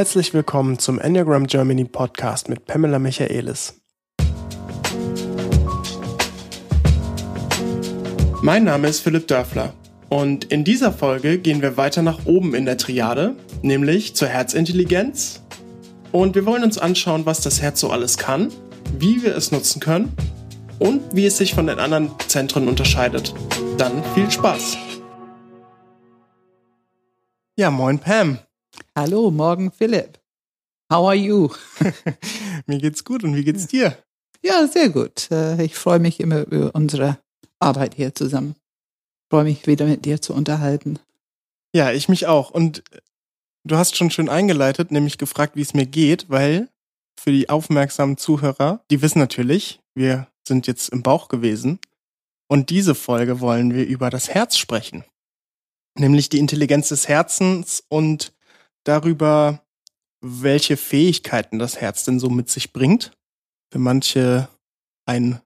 Herzlich willkommen zum Enneagram Germany Podcast mit Pamela Michaelis. Mein Name ist Philipp Dörfler und in dieser Folge gehen wir weiter nach oben in der Triade, nämlich zur Herzintelligenz. Und wir wollen uns anschauen, was das Herz so alles kann, wie wir es nutzen können und wie es sich von den anderen Zentren unterscheidet. Dann viel Spaß! Ja, moin Pam. Hallo, morgen Philipp. How are you? Mir geht's gut und wie geht's dir? Ja, sehr gut. Äh, ich freue mich immer über unsere Arbeit hier zusammen. Ich freue mich wieder mit dir zu unterhalten. Ja, ich mich auch. Und du hast schon schön eingeleitet, nämlich gefragt, wie es mir geht, weil für die aufmerksamen Zuhörer, die wissen natürlich, wir sind jetzt im Bauch gewesen. Und diese Folge wollen wir über das Herz sprechen nämlich die Intelligenz des Herzens und darüber, welche Fähigkeiten das Herz denn so mit sich bringt. Für manche ein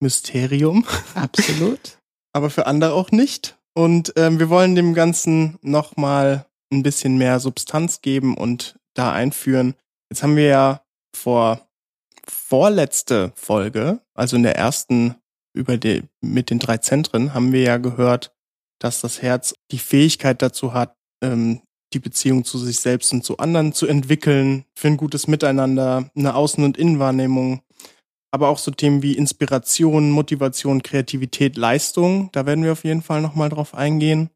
Mysterium. Absolut. Aber für andere auch nicht. Und ähm, wir wollen dem Ganzen nochmal ein bisschen mehr Substanz geben und da einführen. Jetzt haben wir ja vor vorletzte Folge, also in der ersten über die, mit den drei Zentren, haben wir ja gehört, dass das Herz die Fähigkeit dazu hat, ähm, die Beziehung zu sich selbst und zu anderen zu entwickeln, für ein gutes Miteinander, eine Außen- und Innenwahrnehmung, aber auch so Themen wie Inspiration, Motivation, Kreativität, Leistung, da werden wir auf jeden Fall nochmal drauf eingehen.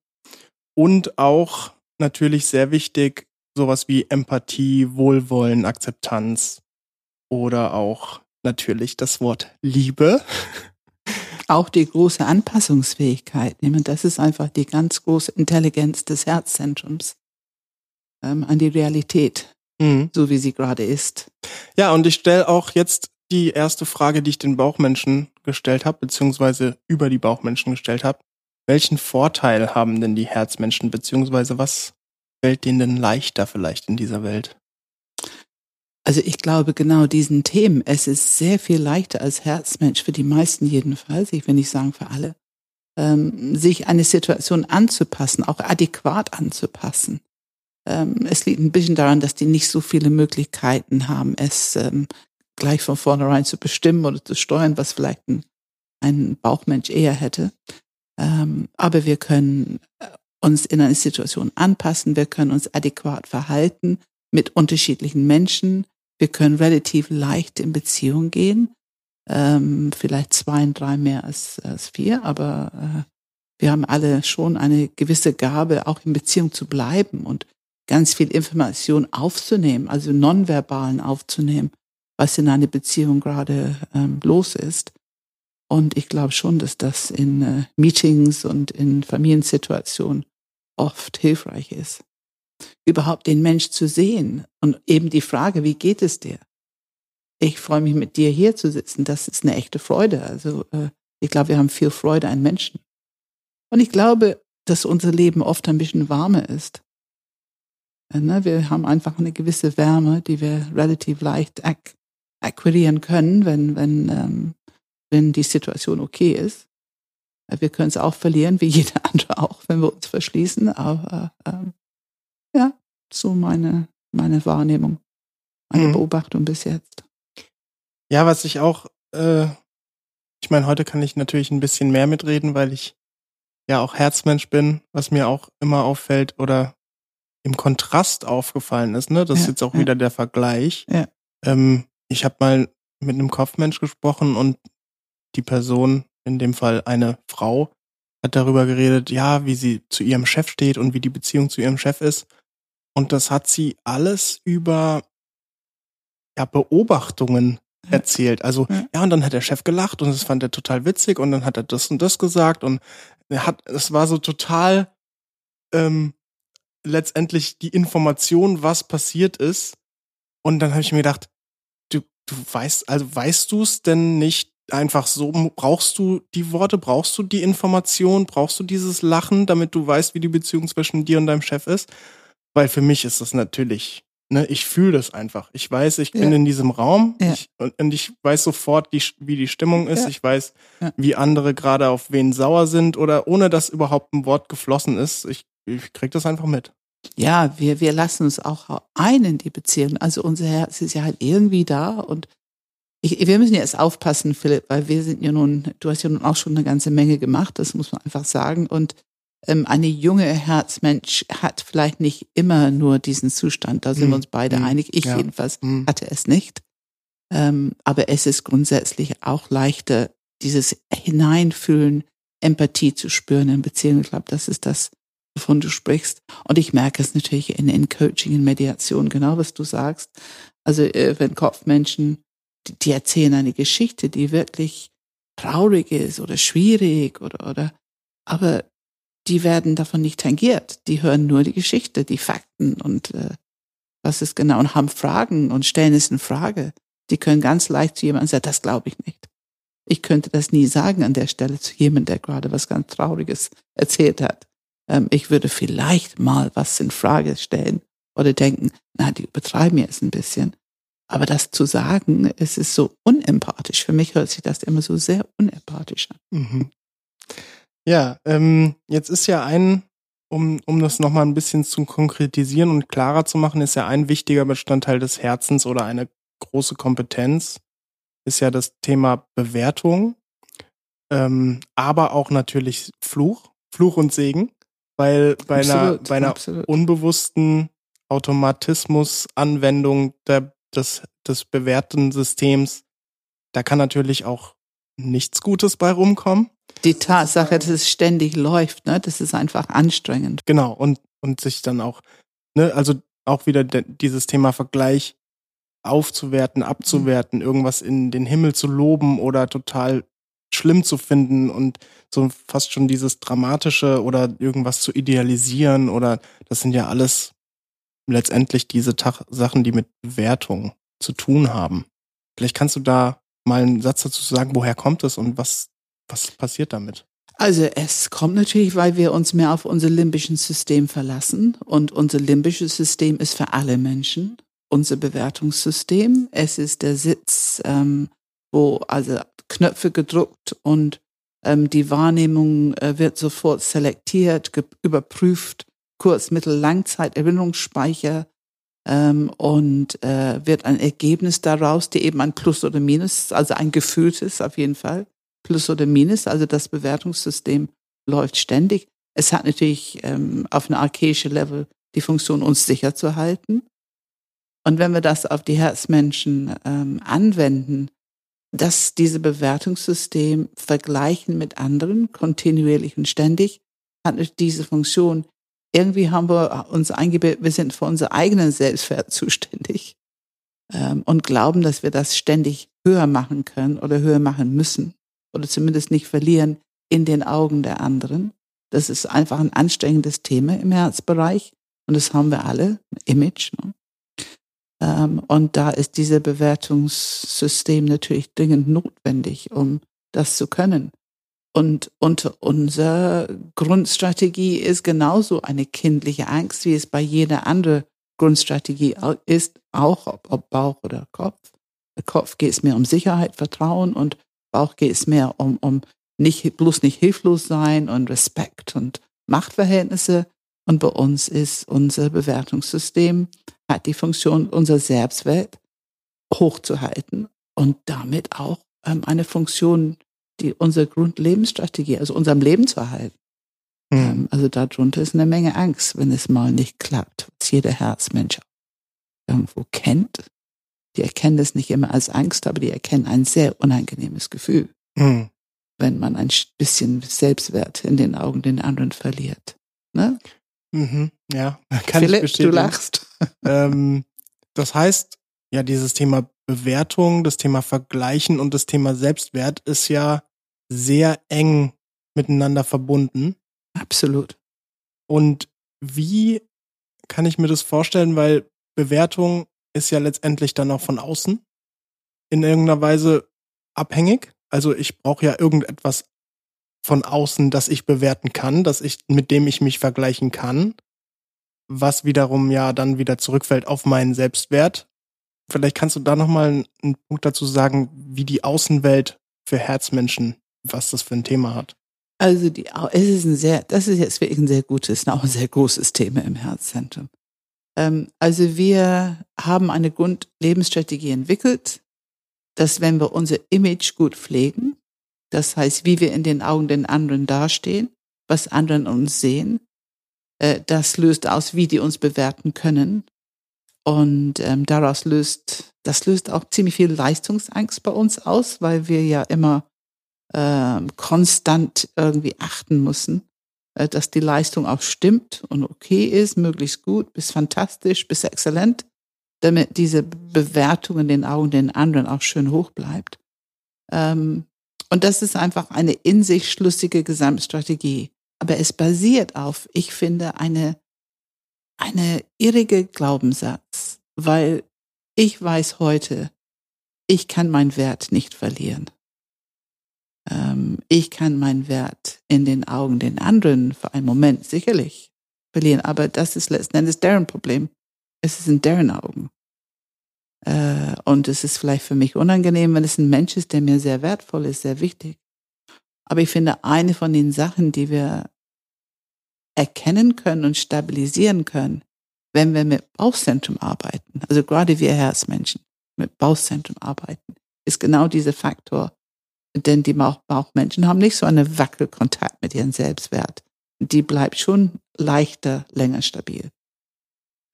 Und auch natürlich sehr wichtig, sowas wie Empathie, Wohlwollen, Akzeptanz oder auch natürlich das Wort Liebe. auch die große Anpassungsfähigkeit nehmen. Das ist einfach die ganz große Intelligenz des Herzzentrums ähm, an die Realität, mhm. so wie sie gerade ist. Ja, und ich stelle auch jetzt die erste Frage, die ich den Bauchmenschen gestellt habe, beziehungsweise über die Bauchmenschen gestellt habe. Welchen Vorteil haben denn die Herzmenschen, beziehungsweise was fällt denen denn leichter vielleicht in dieser Welt? Also ich glaube genau diesen Themen. Es ist sehr viel leichter als Herzmensch, für die meisten jedenfalls, ich will nicht sagen für alle, ähm, sich eine Situation anzupassen, auch adäquat anzupassen. Ähm, es liegt ein bisschen daran, dass die nicht so viele Möglichkeiten haben, es ähm, gleich von vornherein zu bestimmen oder zu steuern, was vielleicht ein, ein Bauchmensch eher hätte. Ähm, aber wir können äh, uns in eine Situation anpassen, wir können uns adäquat verhalten mit unterschiedlichen Menschen, wir können relativ leicht in Beziehung gehen, vielleicht zwei und drei mehr als, als vier, aber äh, wir haben alle schon eine gewisse Gabe, auch in Beziehung zu bleiben und ganz viel Information aufzunehmen, also nonverbalen aufzunehmen, was in einer Beziehung gerade ähm, los ist. Und ich glaube schon, dass das in äh, Meetings und in Familiensituationen oft hilfreich ist überhaupt den Mensch zu sehen und eben die Frage, wie geht es dir? Ich freue mich mit dir hier zu sitzen. Das ist eine echte Freude. Also äh, ich glaube, wir haben viel Freude an Menschen. Und ich glaube, dass unser Leben oft ein bisschen warmer ist. Äh, ne? Wir haben einfach eine gewisse Wärme, die wir relativ leicht ak akquirieren können, wenn, wenn, ähm, wenn die Situation okay ist. Äh, wir können es auch verlieren, wie jeder andere auch, wenn wir uns verschließen. Aber ähm, ja, so meine, meine Wahrnehmung, meine mhm. Beobachtung bis jetzt. Ja, was ich auch, äh, ich meine, heute kann ich natürlich ein bisschen mehr mitreden, weil ich ja auch Herzmensch bin, was mir auch immer auffällt oder im Kontrast aufgefallen ist, ne? Das ja, ist jetzt auch ja. wieder der Vergleich. Ja. Ähm, ich habe mal mit einem Kopfmensch gesprochen und die Person, in dem Fall eine Frau, hat darüber geredet, ja, wie sie zu ihrem Chef steht und wie die Beziehung zu ihrem Chef ist. Und das hat sie alles über ja, Beobachtungen erzählt. Also, ja. ja, und dann hat der Chef gelacht und das fand er total witzig und dann hat er das und das gesagt und er hat, es war so total ähm, letztendlich die Information, was passiert ist. Und dann habe ich mir gedacht, du, du weißt, also weißt du es denn nicht einfach so? Brauchst du die Worte, brauchst du die Information, brauchst du dieses Lachen, damit du weißt, wie die Beziehung zwischen dir und deinem Chef ist? Weil für mich ist das natürlich, ne, ich fühle das einfach. Ich weiß, ich bin in diesem Raum ja. ich, und, und, ich weiß sofort, die, wie die Stimmung ist. Ja. Ich weiß, wie andere gerade auf wen sauer sind oder ohne dass überhaupt ein Wort geflossen ist. Ich, ich krieg das einfach mit. ja, wir, wir lassen uns auch ein in die Beziehung. Also unser Herz ist ja halt irgendwie da und ich, wir müssen jetzt aufpassen, Philipp, weil wir sind ja nun, du hast ja nun auch schon eine ganze Menge gemacht, das muss man einfach sagen. Und ähm, eine junge Herzmensch hat vielleicht nicht immer nur diesen Zustand. Da sind Mhm. wir uns beide Mhm. einig. Ich Ja. jedenfalls Mhm. hatte es nicht. Ähm, aber es ist grundsätzlich auch leichter, dieses Hineinfühlen, Empathie zu spüren in Beziehungen. Ich glaube, das ist das, wovon du sprichst. Und ich merke es natürlich in, in Coaching, in Mediation, genau was du sagst. Also äh, wenn Kopfmenschen, die, die erzählen eine Geschichte, die wirklich traurig ist oder schwierig oder, oder, aber die werden davon nicht tangiert. Die hören nur die Geschichte, die Fakten und äh, was ist genau und haben Fragen und stellen es in Frage. Die können ganz leicht zu jemandem sagen, das glaube ich nicht. Ich könnte das nie sagen an der Stelle zu jemandem, der gerade was ganz Trauriges erzählt hat. Ähm, ich würde vielleicht mal was in Frage stellen oder denken, na, die übertreiben jetzt ein bisschen. Aber das zu sagen, es ist so unempathisch. Für mich hört sich das immer so sehr unempathisch an. Mhm. Ja, ähm, jetzt ist ja ein, um, um das nochmal ein bisschen zu konkretisieren und klarer zu machen, ist ja ein wichtiger Bestandteil des Herzens oder eine große Kompetenz, ist ja das Thema Bewertung, ähm, aber auch natürlich Fluch, Fluch und Segen, weil bei einer, bei einer absolut. unbewussten Automatismus-Anwendung der, des, des bewährten Systems, da kann natürlich auch nichts Gutes bei rumkommen. Die Tatsache, dass es ständig läuft, ne, das ist einfach anstrengend. Genau, und, und sich dann auch, ne, also auch wieder de, dieses Thema Vergleich aufzuwerten, abzuwerten, irgendwas in den Himmel zu loben oder total schlimm zu finden und so fast schon dieses Dramatische oder irgendwas zu idealisieren oder das sind ja alles letztendlich diese Tach Sachen, die mit Bewertung zu tun haben. Vielleicht kannst du da mal einen Satz dazu sagen, woher kommt es und was, was passiert damit? Also es kommt natürlich, weil wir uns mehr auf unser limbisches System verlassen und unser limbisches System ist für alle Menschen unser Bewertungssystem. Es ist der Sitz, ähm, wo also Knöpfe gedruckt und ähm, die Wahrnehmung äh, wird sofort selektiert, überprüft, Kurz-, Mittel-, Langzeit-Erinnerungsspeicher ähm, und äh, wird ein Ergebnis daraus, die eben ein Plus oder Minus, also ein gefühltes auf jeden Fall. Plus oder Minus, also das Bewertungssystem läuft ständig. Es hat natürlich ähm, auf einem archaischen Level die Funktion, uns sicher zu halten. Und wenn wir das auf die Herzmenschen ähm, anwenden, dass diese Bewertungssystem vergleichen mit anderen, kontinuierlich und ständig, hat diese Funktion. Irgendwie haben wir uns eingebildet, wir sind für unseren eigenen Selbstwert zuständig ähm, und glauben, dass wir das ständig höher machen können oder höher machen müssen oder zumindest nicht verlieren in den Augen der anderen. Das ist einfach ein anstrengendes Thema im Herzbereich und das haben wir alle, Image. Ne? Ähm, und da ist dieses Bewertungssystem natürlich dringend notwendig, um das zu können. Und, und unsere Grundstrategie ist genauso eine kindliche Angst, wie es bei jeder anderen Grundstrategie ist, auch ob, ob Bauch oder Kopf. Der Kopf geht es mehr um Sicherheit, Vertrauen und Bauch geht es mehr um, um nicht, bloß nicht hilflos sein und Respekt und Machtverhältnisse. Und bei uns ist unser Bewertungssystem, hat die Funktion, unser Selbstwert hochzuhalten und damit auch ähm, eine Funktion, die unsere Grundlebensstrategie, also unserem Leben zu erhalten. Hm. Ähm, also darunter ist eine Menge Angst, wenn es mal nicht klappt, was jeder Herzmensch irgendwo kennt. Die erkennen das nicht immer als Angst, aber die erkennen ein sehr unangenehmes Gefühl, Hm. wenn man ein bisschen Selbstwert in den Augen den anderen verliert. Ne? Mhm. Ja, kann Philipp, ich bestätigen. du lachst. ähm, das heißt, ja, dieses Thema Bewertung, das Thema Vergleichen und das Thema Selbstwert ist ja sehr eng miteinander verbunden. Absolut. Und wie kann ich mir das vorstellen? Weil Bewertung ist ja letztendlich dann auch von außen in irgendeiner Weise abhängig. Also ich brauche ja irgendetwas von außen, das ich bewerten kann, dass ich, mit dem ich mich vergleichen kann, was wiederum ja dann wieder zurückfällt auf meinen Selbstwert. Vielleicht kannst du da nochmal einen Punkt dazu sagen, wie die Außenwelt für Herzmenschen, was das für ein Thema hat. Also die, es ist ein sehr, das ist jetzt wirklich ein sehr gutes, auch ein sehr großes Thema im Herzzentrum. Ähm, also wir haben eine Grundlebensstrategie entwickelt, dass wenn wir unser Image gut pflegen, das heißt, wie wir in den Augen den anderen dastehen, was anderen uns sehen, äh, das löst aus, wie die uns bewerten können. Und ähm, daraus löst, das löst auch ziemlich viel Leistungsangst bei uns aus, weil wir ja immer ähm, konstant irgendwie achten müssen, äh, dass die Leistung auch stimmt und okay ist, möglichst gut, bis fantastisch, bis exzellent, damit diese Bewertung in den Augen den anderen auch schön hoch bleibt. Ähm, und das ist einfach eine in sich schlüssige Gesamtstrategie. Aber es basiert auf, ich finde, eine, eine irrige Glaubenssatz, weil ich weiß heute, ich kann meinen Wert nicht verlieren. Ähm, ich kann meinen Wert in den Augen den anderen für einen Moment sicherlich verlieren, aber das ist letzten Endes deren Problem. Es ist in deren Augen. Äh, und es ist vielleicht für mich unangenehm, wenn es ein Mensch ist, der mir sehr wertvoll ist, sehr wichtig. Aber ich finde, eine von den Sachen, die wir erkennen können und stabilisieren können, wenn wir mit Bauchzentrum arbeiten, also gerade wir Herzmenschen mit Bauchzentrum arbeiten, ist genau dieser Faktor. Denn die Bauchmenschen haben nicht so einen Wackelkontakt mit ihrem Selbstwert. Die bleibt schon leichter, länger stabil.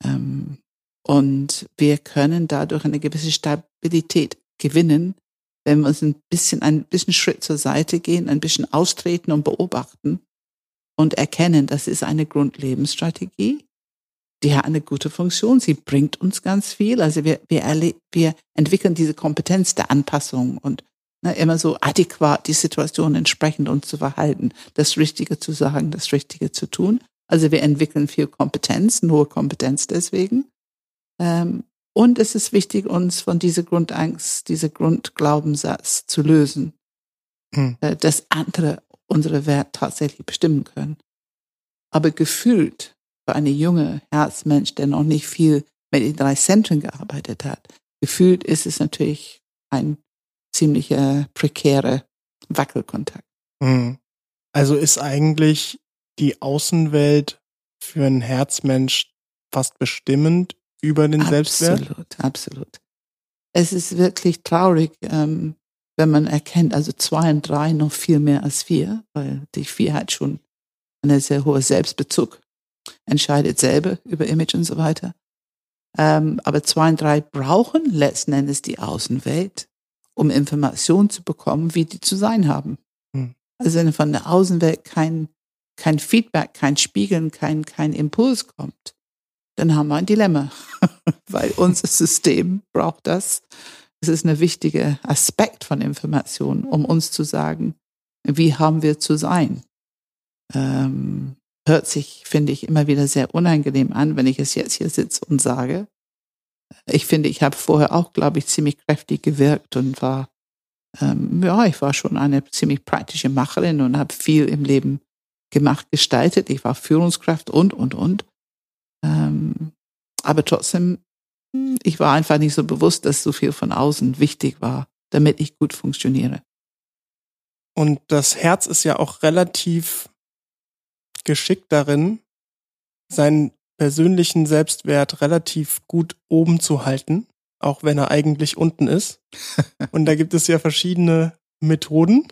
Ähm, und wir können dadurch eine gewisse Stabilität gewinnen, wenn wir uns ein bisschen, ein bisschen Schritt zur Seite gehen, ein bisschen austreten und beobachten und erkennen, das ist eine Grundlebensstrategie. Die hat eine gute Funktion. Sie bringt uns ganz viel. Also wir, wir, wir entwickeln diese Kompetenz der Anpassung und ne, immer so adäquat die Situation entsprechend uns zu verhalten, das Richtige zu sagen, das Richtige zu tun. Also wir entwickeln viel Kompetenz, eine hohe Kompetenz deswegen. Ähm, und es ist wichtig, uns von dieser Grundangst, dieser Grundglaubenssatz zu lösen, hm. Äh, dass andere unsere Wert tatsächlich bestimmen können. Aber gefühlt für eine junge Herzmensch, der noch nicht viel mit den drei Zentren gearbeitet hat, gefühlt ist es natürlich ein ziemlicher prekärer Wackelkontakt. Hm. Also ist eigentlich die Außenwelt für einen Herzmensch fast bestimmend über den absolut, Selbstwert? Absolut, absolut. Es ist wirklich traurig, ähm, wenn man erkennt, also zwei und drei noch viel mehr als vier, weil die vier hat schon eine sehr hohe Selbstbezug, entscheidet selber über Image und so weiter. Ähm, aber zwei und drei brauchen letzten Endes die Außenwelt, um Informationen zu bekommen, wie die zu sein haben. Hm. Also wenn von der Außenwelt kein, kein Feedback, kein Spiegeln, kein, kein Impuls kommt, dann haben wir ein Dilemma, weil unser System braucht das. Es ist ein wichtiger Aspekt von Information, um uns zu sagen, wie haben wir zu sein. Ähm, hört sich, finde ich, immer wieder sehr unangenehm an, wenn ich es jetzt hier sitze und sage. Ich finde, ich habe vorher auch, glaube ich, ziemlich kräftig gewirkt und war, ähm, ja, ich war schon eine ziemlich praktische Macherin und habe viel im Leben gemacht, gestaltet. Ich war Führungskraft und, und, und. Ähm, aber trotzdem, ich war einfach nicht so bewusst, dass so viel von außen wichtig war, damit ich gut funktioniere. Und das Herz ist ja auch relativ geschickt darin, seinen persönlichen Selbstwert relativ gut oben zu halten, auch wenn er eigentlich unten ist. Und da gibt es ja verschiedene Methoden.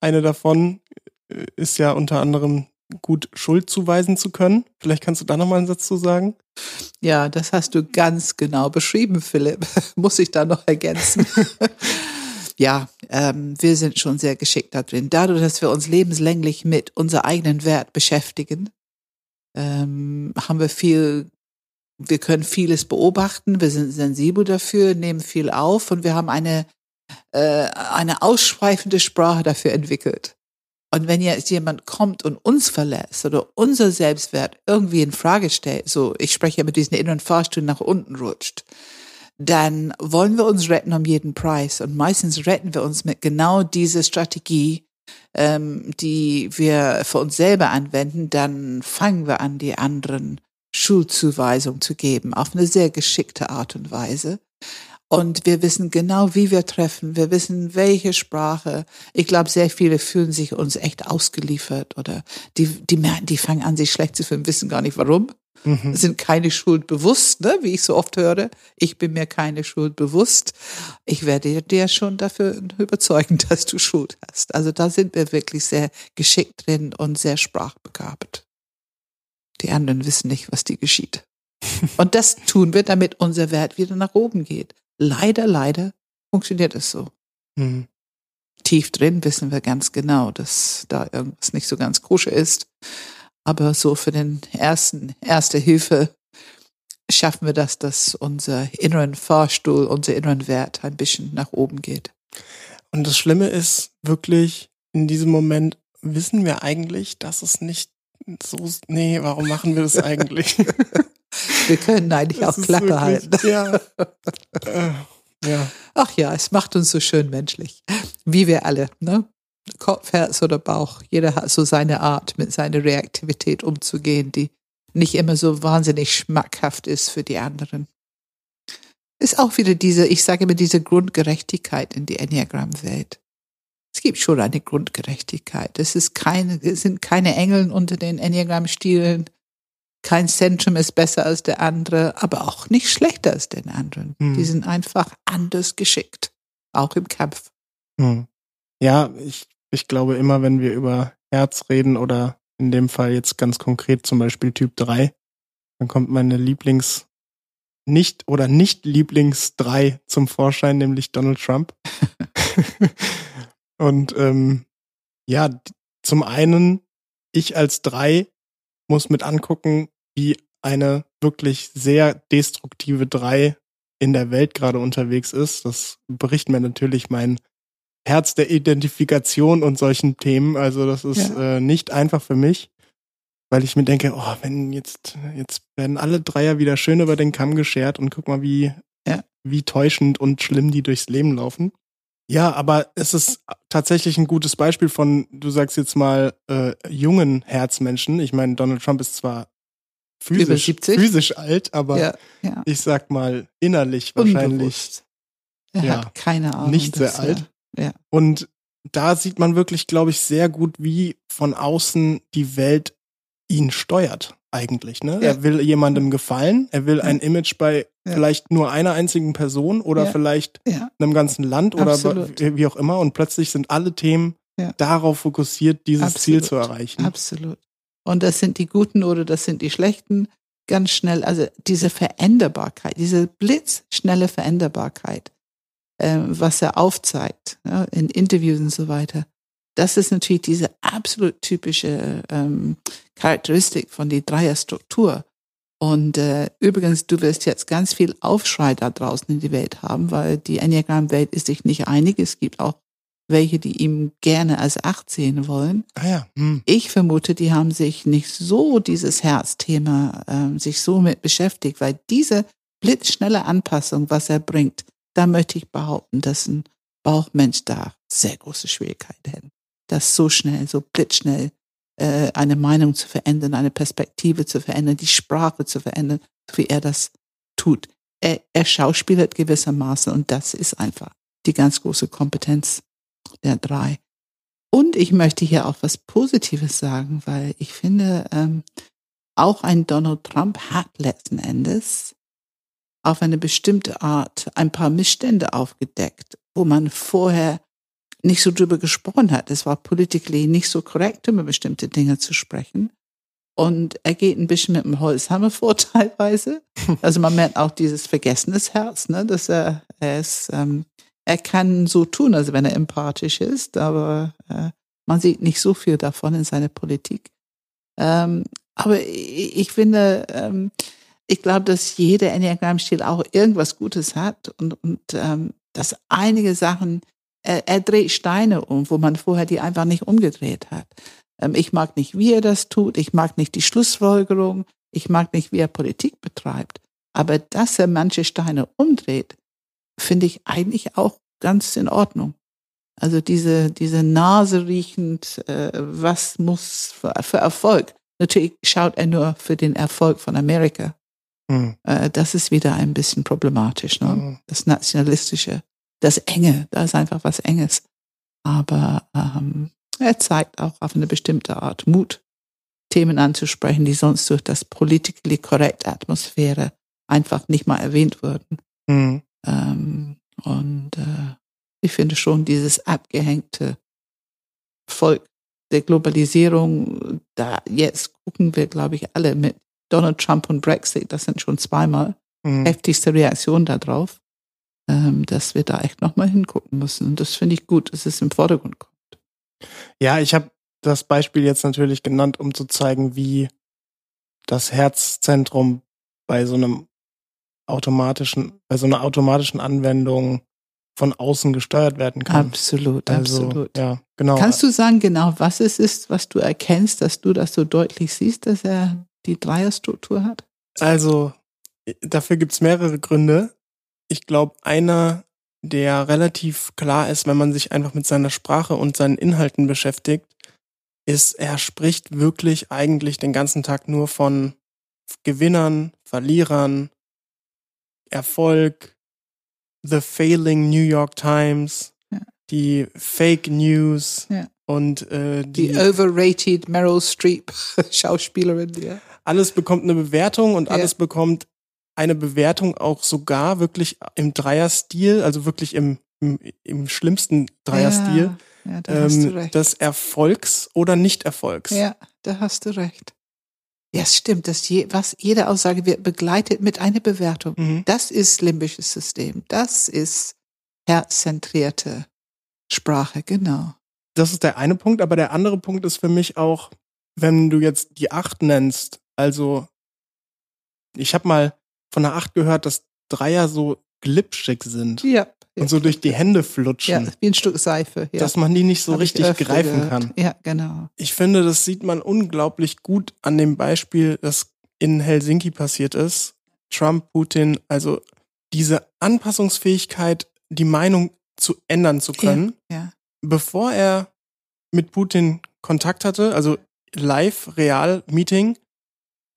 Eine davon äh, ist ja unter anderem gut Schuld zuweisen zu können. Vielleicht kannst du da nochmal einen Satz zu sagen. Ja, das hast du ganz genau beschrieben, Philipp. Muss ich da noch ergänzen. ja, ähm, wir sind schon sehr geschickt da drin. Dadurch, dass wir uns lebenslänglich mit unser eigenen Wert beschäftigen, ähm, haben wir viel, wir können vieles beobachten, wir sind sensibel dafür, nehmen viel auf und wir haben eine, äh, eine ausschweifende Sprache dafür entwickelt. Und wenn jetzt jemand kommt und uns verlässt oder unser Selbstwert irgendwie in Frage stellt, so ich spreche ja mit diesen inneren Fahrstuhl nach unten rutscht, dann wollen wir uns retten um jeden Preis. Und meistens retten wir uns mit genau dieser Strategie, ähm, die wir für uns selber anwenden. Dann fangen wir an, die anderen Schulzuweisung zu geben, auf eine sehr geschickte Art und Weise. Und wir wissen genau, wie wir treffen. Wir wissen, welche Sprache. Ich glaube, sehr viele fühlen sich uns echt ausgeliefert oder die, die merken, die fangen an, sich schlecht zu fühlen, wissen gar nicht warum. Mhm. Sind keine Schuld bewusst, ne? wie ich so oft höre. Ich bin mir keine Schuld bewusst. Ich werde dir schon dafür überzeugen, dass du Schuld hast. Also da sind wir wirklich sehr geschickt drin und sehr sprachbegabt. Die anderen wissen nicht, was die geschieht. Und das tun wir, damit unser Wert wieder nach oben geht. Leider, leider funktioniert es so. Mhm. Tief drin wissen wir ganz genau, dass da irgendwas nicht so ganz koscher ist. Aber so für den ersten, erste Hilfe schaffen wir das, dass unser inneren Fahrstuhl, unser inneren Wert ein bisschen nach oben geht. Und das Schlimme ist wirklich, in diesem Moment wissen wir eigentlich, dass es nicht so, nee, warum machen wir das eigentlich? Wir können eigentlich das auch Klappe wirklich, halten. Ja. Äh, ja. Ach ja, es macht uns so schön menschlich. Wie wir alle, ne? Kopf, Herz oder Bauch. Jeder hat so seine Art, mit seiner Reaktivität umzugehen, die nicht immer so wahnsinnig schmackhaft ist für die anderen. Ist auch wieder diese, ich sage immer, diese Grundgerechtigkeit in die Enneagram-Welt. Es gibt schon eine Grundgerechtigkeit. Es ist keine, es sind keine Engel unter den Enneagram-Stilen. Kein Zentrum ist besser als der andere, aber auch nicht schlechter als den anderen. Hm. Die sind einfach anders geschickt. Auch im Kampf. Hm. Ja, ich, ich glaube immer, wenn wir über Herz reden oder in dem Fall jetzt ganz konkret zum Beispiel Typ 3, dann kommt meine Lieblings nicht oder nicht Lieblings 3 zum Vorschein, nämlich Donald Trump. Und ähm, ja, zum einen, ich als 3 muss mit angucken, wie eine wirklich sehr destruktive drei in der Welt gerade unterwegs ist. Das berichten mir natürlich mein Herz der Identifikation und solchen Themen. Also das ist ja. äh, nicht einfach für mich, weil ich mir denke, oh, wenn jetzt, jetzt werden alle Dreier wieder schön über den Kamm geschert und guck mal, wie, ja. wie täuschend und schlimm die durchs Leben laufen. Ja, aber es ist tatsächlich ein gutes Beispiel von, du sagst jetzt mal, äh, jungen Herzmenschen. Ich meine, Donald Trump ist zwar physisch, physisch alt, aber ja, ja. ich sag mal innerlich wahrscheinlich. Er ja, hat keine Ahnung. Nicht sehr alt. Ja. Und da sieht man wirklich, glaube ich, sehr gut, wie von außen die Welt ihn steuert eigentlich. Ne? Er will jemandem gefallen, er will ein Image bei vielleicht nur einer einzigen Person oder vielleicht einem ganzen Land oder Absolut. wie auch immer. Und plötzlich sind alle Themen darauf fokussiert, dieses Absolut. Ziel zu erreichen. Absolut. Und das sind die Guten oder das sind die Schlechten. Ganz schnell, also diese Veränderbarkeit, diese blitzschnelle Veränderbarkeit, äh, was er aufzeigt ja, in Interviews und so weiter. Das ist natürlich diese absolut typische ähm, Charakteristik von die Dreierstruktur. Und äh, übrigens, du wirst jetzt ganz viel Aufschrei da draußen in die Welt haben, weil die Enneagram-Welt ist sich nicht einig. Es gibt auch welche, die ihm gerne als acht sehen wollen. Ah ja. Hm. Ich vermute, die haben sich nicht so dieses Herzthema ähm, sich so mit beschäftigt, weil diese blitzschnelle Anpassung, was er bringt, da möchte ich behaupten, dass ein Bauchmensch da sehr große Schwierigkeiten hätte. Das so schnell, so blitzschnell äh, eine Meinung zu verändern, eine Perspektive zu verändern, die Sprache zu verändern, wie er das tut. Er, er schauspielert gewissermaßen und das ist einfach die ganz große Kompetenz der drei. Und ich möchte hier auch was Positives sagen, weil ich finde, ähm, auch ein Donald Trump hat letzten Endes auf eine bestimmte Art ein paar Missstände aufgedeckt, wo man vorher nicht so drüber gesprochen hat. Es war politically nicht so korrekt, über bestimmte Dinge zu sprechen. Und er geht ein bisschen mit dem Holzhammer vor teilweise. Also man merkt auch dieses vergessenes Herz, ne, dass er, er ist ähm, er kann so tun, als wenn er empathisch ist, aber äh, man sieht nicht so viel davon in seiner Politik. Ähm, aber ich, ich finde, ähm, ich glaube, dass jeder Enneagram-Stil auch irgendwas Gutes hat und, und ähm, dass einige Sachen, er, er dreht Steine um, wo man vorher die einfach nicht umgedreht hat. Ähm, ich mag nicht, wie er das tut, ich mag nicht die Schlussfolgerung, ich mag nicht, wie er Politik betreibt. Aber dass er manche Steine umdreht, finde ich eigentlich auch ganz in Ordnung. Also diese, diese Nase riechend, äh, was muss für, für Erfolg. Natürlich schaut er nur für den Erfolg von Amerika. Hm. Äh, das ist wieder ein bisschen problematisch. Ne? Mhm. Das Nationalistische, das Enge, da ist einfach was Enges. Aber ähm, er zeigt auch auf eine bestimmte Art Mut, Themen anzusprechen, die sonst durch das politically correct Atmosphäre einfach nicht mal erwähnt würden. Hm. Ähm, und äh, ich finde schon dieses abgehängte Volk der Globalisierung, da jetzt gucken wir, glaube ich, alle mit Donald Trump und Brexit, das sind schon zweimal Hm. heftigste Reaktionen darauf, ähm, dass wir da echt nochmal hingucken müssen. Und das finde ich gut, dass es im Vordergrund kommt. Ja, ich habe das Beispiel jetzt natürlich genannt, um zu zeigen, wie das Herzzentrum bei so einem automatischen, bei so einer automatischen Anwendung von außen gesteuert werden kann. Absolut, Also, absolut. ja, genau. Kannst du sagen genau, was es ist, was du erkennst, dass du das so deutlich siehst, dass er die Dreierstruktur hat? Also, dafür gibt's mehrere Gründe. Ich glaube, einer, der relativ klar ist, wenn man sich einfach mit seiner Sprache und seinen Inhalten beschäftigt, ist, er spricht wirklich eigentlich den ganzen Tag nur von Gewinnern, Verlierern, Erfolg, The Failing New York Times, Ja. die Fake News Ja. und äh, Die die, overrated Meryl Streep Schauspielerin, ja. alles bekommt eine Bewertung und alles bekommt eine Bewertung auch sogar wirklich im Dreierstil, also wirklich im, im, im schlimmsten Dreierstil, Ja, da hast du ähm, recht. des Erfolgs oder Nicht-Erfolgs. Ja, da hast du recht. Ja, es stimmt, dass je, was jede Aussage wird begleitet mit einer Bewertung. Mhm. Das ist limbisches System. Das ist herzzentrierte Sprache, genau. Das ist der eine Punkt, aber der andere Punkt ist für mich auch, wenn du jetzt die Acht nennst, also ich habe mal von der Acht gehört, dass Dreier so glitschig sind Ja. Und so durch die Hände flutschen, Ja, wie ein Stück Seife. Ja. dass man die nicht so Hab ich richtig greifen gehört. kann. Ja, genau. Ich finde, das sieht man unglaublich gut an dem Beispiel, das in Helsinki passiert ist. Trump, Putin, also diese Anpassungsfähigkeit, die Meinung zu ändern zu können, Ja. bevor er mit Putin Kontakt hatte, also live, real Meeting,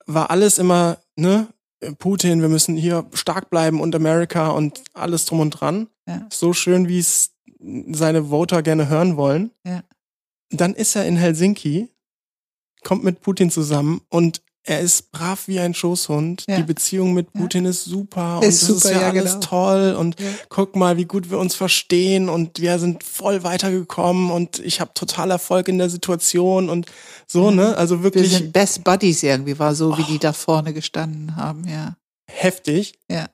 war alles immer, ne, Putin, wir müssen hier stark bleiben und Amerika und alles drum und dran. Ja. So schön, wie es seine Voter gerne hören wollen. Ja. Dann ist er in Helsinki, kommt mit Putin zusammen und er ist brav wie ein Schoßhund. Ja. Die Beziehung mit Ja. Putin ist super Ist und das ist super, ja, ja, alles genau. toll und Ja. guck mal, wie gut wir uns verstehen und wir sind voll weitergekommen und ich habe total Erfolg in der Situation und so, Ja. ne? Also Wir wirklich sind Best Buddies irgendwie, war so, wie Oh. die da vorne gestanden haben, ja. heftig. Ja.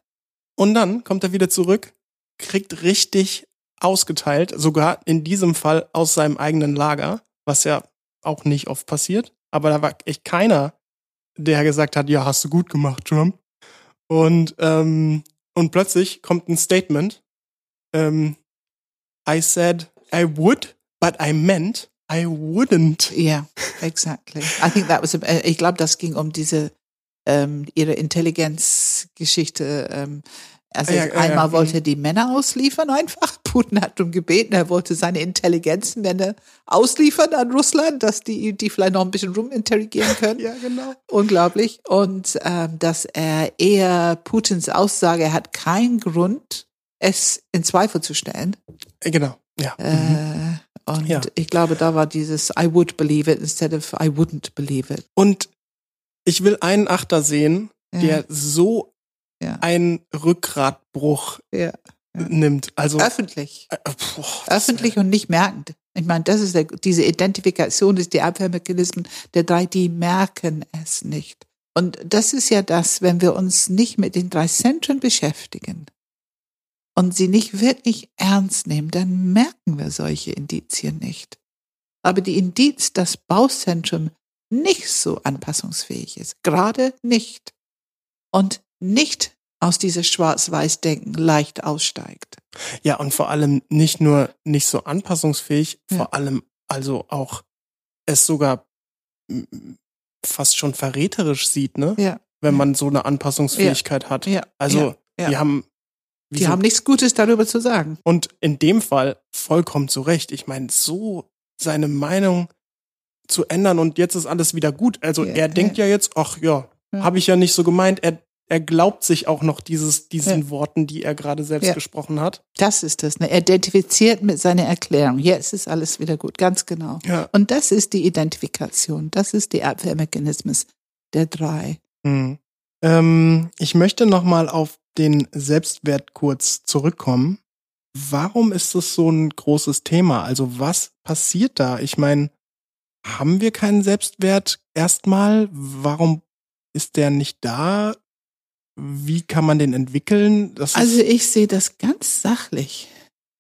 Und dann kommt er wieder zurück, kriegt richtig ausgeteilt, sogar in diesem Fall aus seinem eigenen Lager, was ja auch nicht oft passiert. Aber da war echt keiner, der gesagt hat, ja, hast du gut gemacht, Trump. Und, ähm, und plötzlich kommt ein Statement. Ähm, I said I would, but I meant I wouldn't. Ja, exactly. I think that was, a, äh, ich glaube, das ging um diese, ähm, ihre Intelligenzgeschichte. Ähm, also Ja, ja, ja, einmal mhm. wollte er die Männer ausliefern einfach. Putin hat um gebeten, er wollte seine Intelligenzmänner ausliefern an Russland, dass die, die vielleicht noch ein bisschen ruminterrogieren können. Ja, genau. Unglaublich. Und ähm, dass er eher Putins Aussage, er hat keinen Grund, es in Zweifel zu stellen. Äh, Genau. Ja. Mhm. Äh, und Ja. ich glaube, da war dieses I would believe it instead of I wouldn't believe it. Und ich will einen Achter sehen, der so Ja. einen Rückgratbruch ja. nimmt. Also öffentlich. äh, das- Öffentlich und nicht merkend. Ich meine, das ist der, diese Identifikation, ist die Abwehrmechanismen der drei, die merken es nicht. Und das ist ja das, wenn wir uns nicht mit den drei Zentren beschäftigen und sie nicht wirklich ernst nehmen, dann merken wir solche Indizien nicht. Aber die Indiz, dass Bauzentrum nicht so anpassungsfähig ist, gerade nicht und nicht aus dieser Schwarz-Weiß-Denken leicht aussteigt. Ja, und vor allem nicht nur nicht so anpassungsfähig, Ja. vor allem also auch es sogar fast schon verräterisch sieht, ne? Ja. Wenn man so eine Anpassungsfähigkeit hat. Ja, Also, ja, ja. die haben Die so- haben nichts Gutes darüber zu sagen. Und in dem Fall vollkommen zu Recht. Ich meine, so seine Meinung zu ändern und jetzt ist alles wieder gut. Also Ja, er denkt ja jetzt, ach ja, Ja. habe ich ja nicht so gemeint. Er er glaubt sich auch noch dieses, diesen ja. Worten, die er gerade selbst ja. gesprochen hat. Das ist das. Ne? Er identifiziert mit seiner Erklärung. Jetzt ist alles wieder gut. Ganz genau. Ja. Und das ist die Identifikation. Das ist die Abwehrmechanismus der drei. Hm. Ähm, ich möchte nochmal auf den Selbstwert kurz zurückkommen. Warum ist das so ein großes Thema? Also was passiert da? Ich meine, haben wir keinen Selbstwert erstmal? Warum ist der nicht da? Wie kann man den entwickeln? Das also ich sehe das ganz sachlich.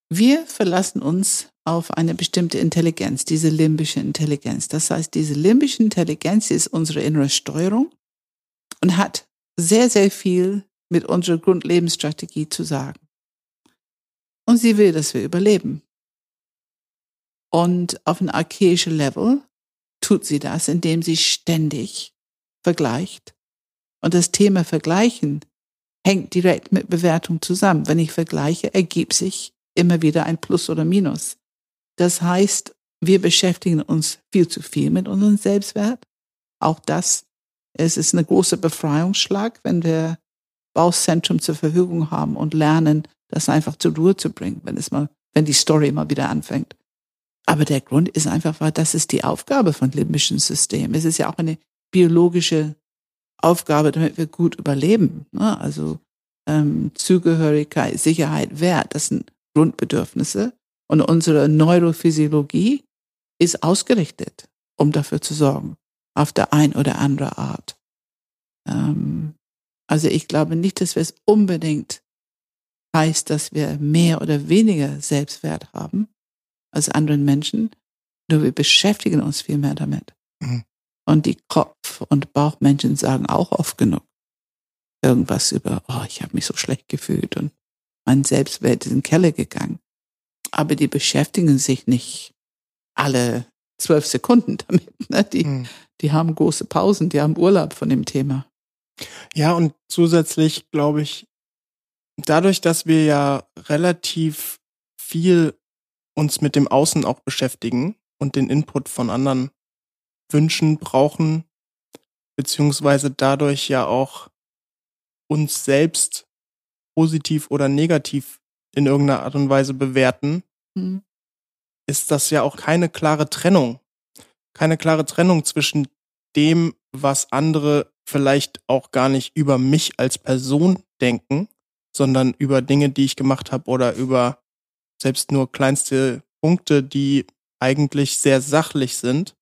Wir verlassen uns auf eine bestimmte Intelligenz, diese limbische Intelligenz. Das heißt, diese limbische Intelligenz ist unsere innere Steuerung und hat sehr, sehr viel mit unserer Grundlebensstrategie zu sagen. Und sie will, dass wir überleben. Und auf einem archaischen Level tut sie das, indem sie ständig vergleicht. Und das Thema Vergleichen hängt direkt mit Bewertung zusammen. Wenn ich vergleiche, ergibt sich immer wieder ein Plus oder Minus. Das heißt, wir beschäftigen uns viel zu viel mit unserem Selbstwert. Auch das, es ist eine große Befreiungsschlag, wenn wir Bauchzentrum zur Verfügung haben und lernen, das einfach zur Ruhe zu bringen, wenn es mal, wenn die Story mal wieder anfängt. Aber der Grund ist einfach, weil das ist die Aufgabe von limbischen Systemen. Es ist ja auch eine biologische Aufgabe, damit wir gut überleben. Ne? Also ähm, Zugehörigkeit, Sicherheit, Wert, das sind Grundbedürfnisse. Und unsere Neurophysiologie ist ausgerichtet, um dafür zu sorgen, auf der ein oder andere Art. Ähm, also ich glaube nicht, dass wir es unbedingt heißt, dass wir mehr oder weniger Selbstwert haben als anderen Menschen, nur wir beschäftigen uns viel mehr damit. Mhm. Und die Kopf- und Bauchmenschen sagen auch oft genug irgendwas über, oh, ich habe mich so schlecht gefühlt und mein Selbstwert ist in den Keller gegangen. Aber die beschäftigen sich nicht alle zwölf Sekunden damit. Ne? Die, mhm. die haben große Pausen, die haben Urlaub von dem Thema. Ja, und zusätzlich glaube ich, dadurch, dass wir ja relativ viel uns mit dem Außen auch beschäftigen und den Input von anderen wünschen, brauchen, beziehungsweise dadurch ja auch uns selbst positiv oder negativ in irgendeiner Art und Weise bewerten, mhm. ist das ja auch keine klare Trennung. Keine klare Trennung zwischen dem, was andere vielleicht auch gar nicht über mich als Person denken, sondern über Dinge, die ich gemacht habe oder über selbst nur kleinste Punkte, die eigentlich sehr sachlich sind.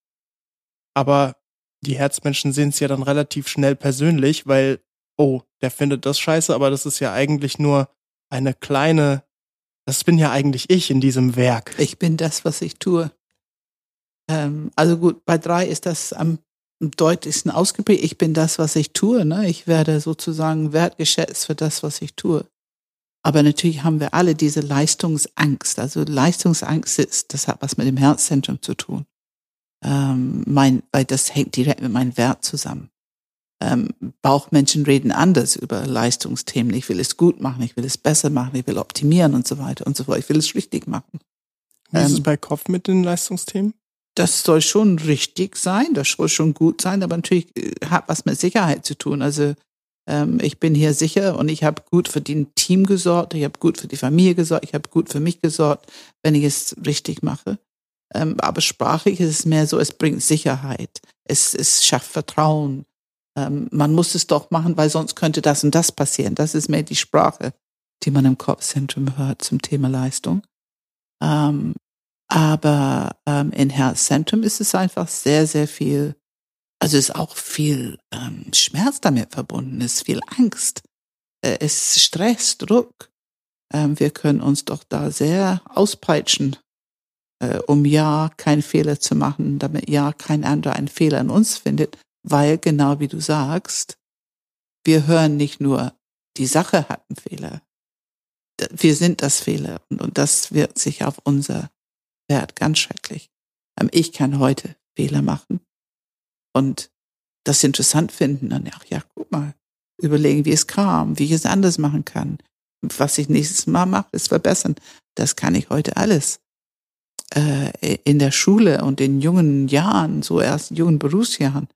Aber die Herzmenschen sehen es ja dann relativ schnell persönlich, weil, oh, der findet das scheiße, aber das ist ja eigentlich nur eine kleine, das bin ja eigentlich ich in diesem Werk. Ich bin das, was ich tue. Ähm, also gut, bei drei ist das am deutlichsten ausgeprägt. Ich bin das, was ich tue. Ne? Ich werde sozusagen wertgeschätzt für das, was ich tue. Aber natürlich haben wir alle diese Leistungsangst. Also Leistungsangst ist, das hat was mit dem Herzzentrum zu tun. Ähm, mein, weil das hängt direkt mit meinem Wert zusammen. Ähm, Bauchmenschen reden anders über Leistungsthemen. Ich will es gut machen, ich will es besser machen, ich will optimieren und so weiter und so fort. Ich will es richtig machen. Wie ist es ähm, bei Kopf mit den Leistungsthemen? das soll schon richtig sein, das soll schon gut sein, aber natürlich äh, hat was mit Sicherheit zu tun. Also ähm, ich bin hier sicher und ich habe gut für den Team gesorgt, ich habe gut für die Familie gesorgt, ich habe gut für mich gesorgt, wenn ich es richtig mache. Ähm, aber sprachlich ist es mehr so, es bringt Sicherheit, es, es schafft Vertrauen. Ähm, man muss es doch machen, weil sonst könnte das und das passieren. Das ist mehr die Sprache, die man im Kopfzentrum hört zum Thema Leistung. Ähm, aber ähm, in Herzzentrum ist es einfach sehr, sehr viel, also ist auch viel ähm, Schmerz damit verbunden, ist viel Angst, äh, ist Stress, Druck. Ähm, wir können uns doch da sehr auspeitschen, äh, um ja keinen Fehler zu machen, damit ja kein anderer einen Fehler in uns findet, weil genau wie du sagst, wir hören nicht nur, die Sache hat einen Fehler, wir sind das Fehler und, das wirkt sich auf unser Wert, ganz schrecklich. Ähm, ich kann heute Fehler machen und das interessant finden. Und ach ja, guck mal, überlegen, wie es kam, wie ich es anders machen kann. Was ich nächstes Mal mache, ist verbessern. Das kann ich heute alles. Äh, in der Schule und in jungen Jahren, so erst jungen Berufsjahren,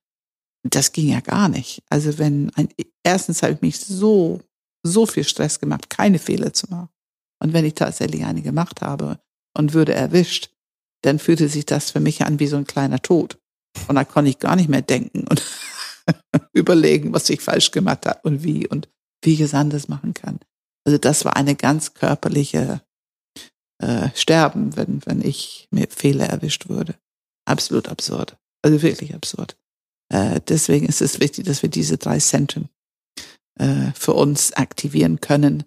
das ging ja gar nicht. Also wenn ein, erstens habe ich mich so, so viel Stress gemacht, keine Fehler zu machen. Und wenn ich tatsächlich eine gemacht habe und würde erwischt, dann fühlte sich das für mich an wie so ein kleiner Tod. Und da konnte ich gar nicht mehr denken und überlegen, was ich falsch gemacht habe und wie und wie ich es anders machen kann. Also das war eine ganz körperliche äh, Sterben, wenn, wenn ich mit Fehler erwischt wurde. Absolut absurd. Also wirklich absurd. Äh, deswegen ist es wichtig, dass wir diese drei Zentren äh, für uns aktivieren können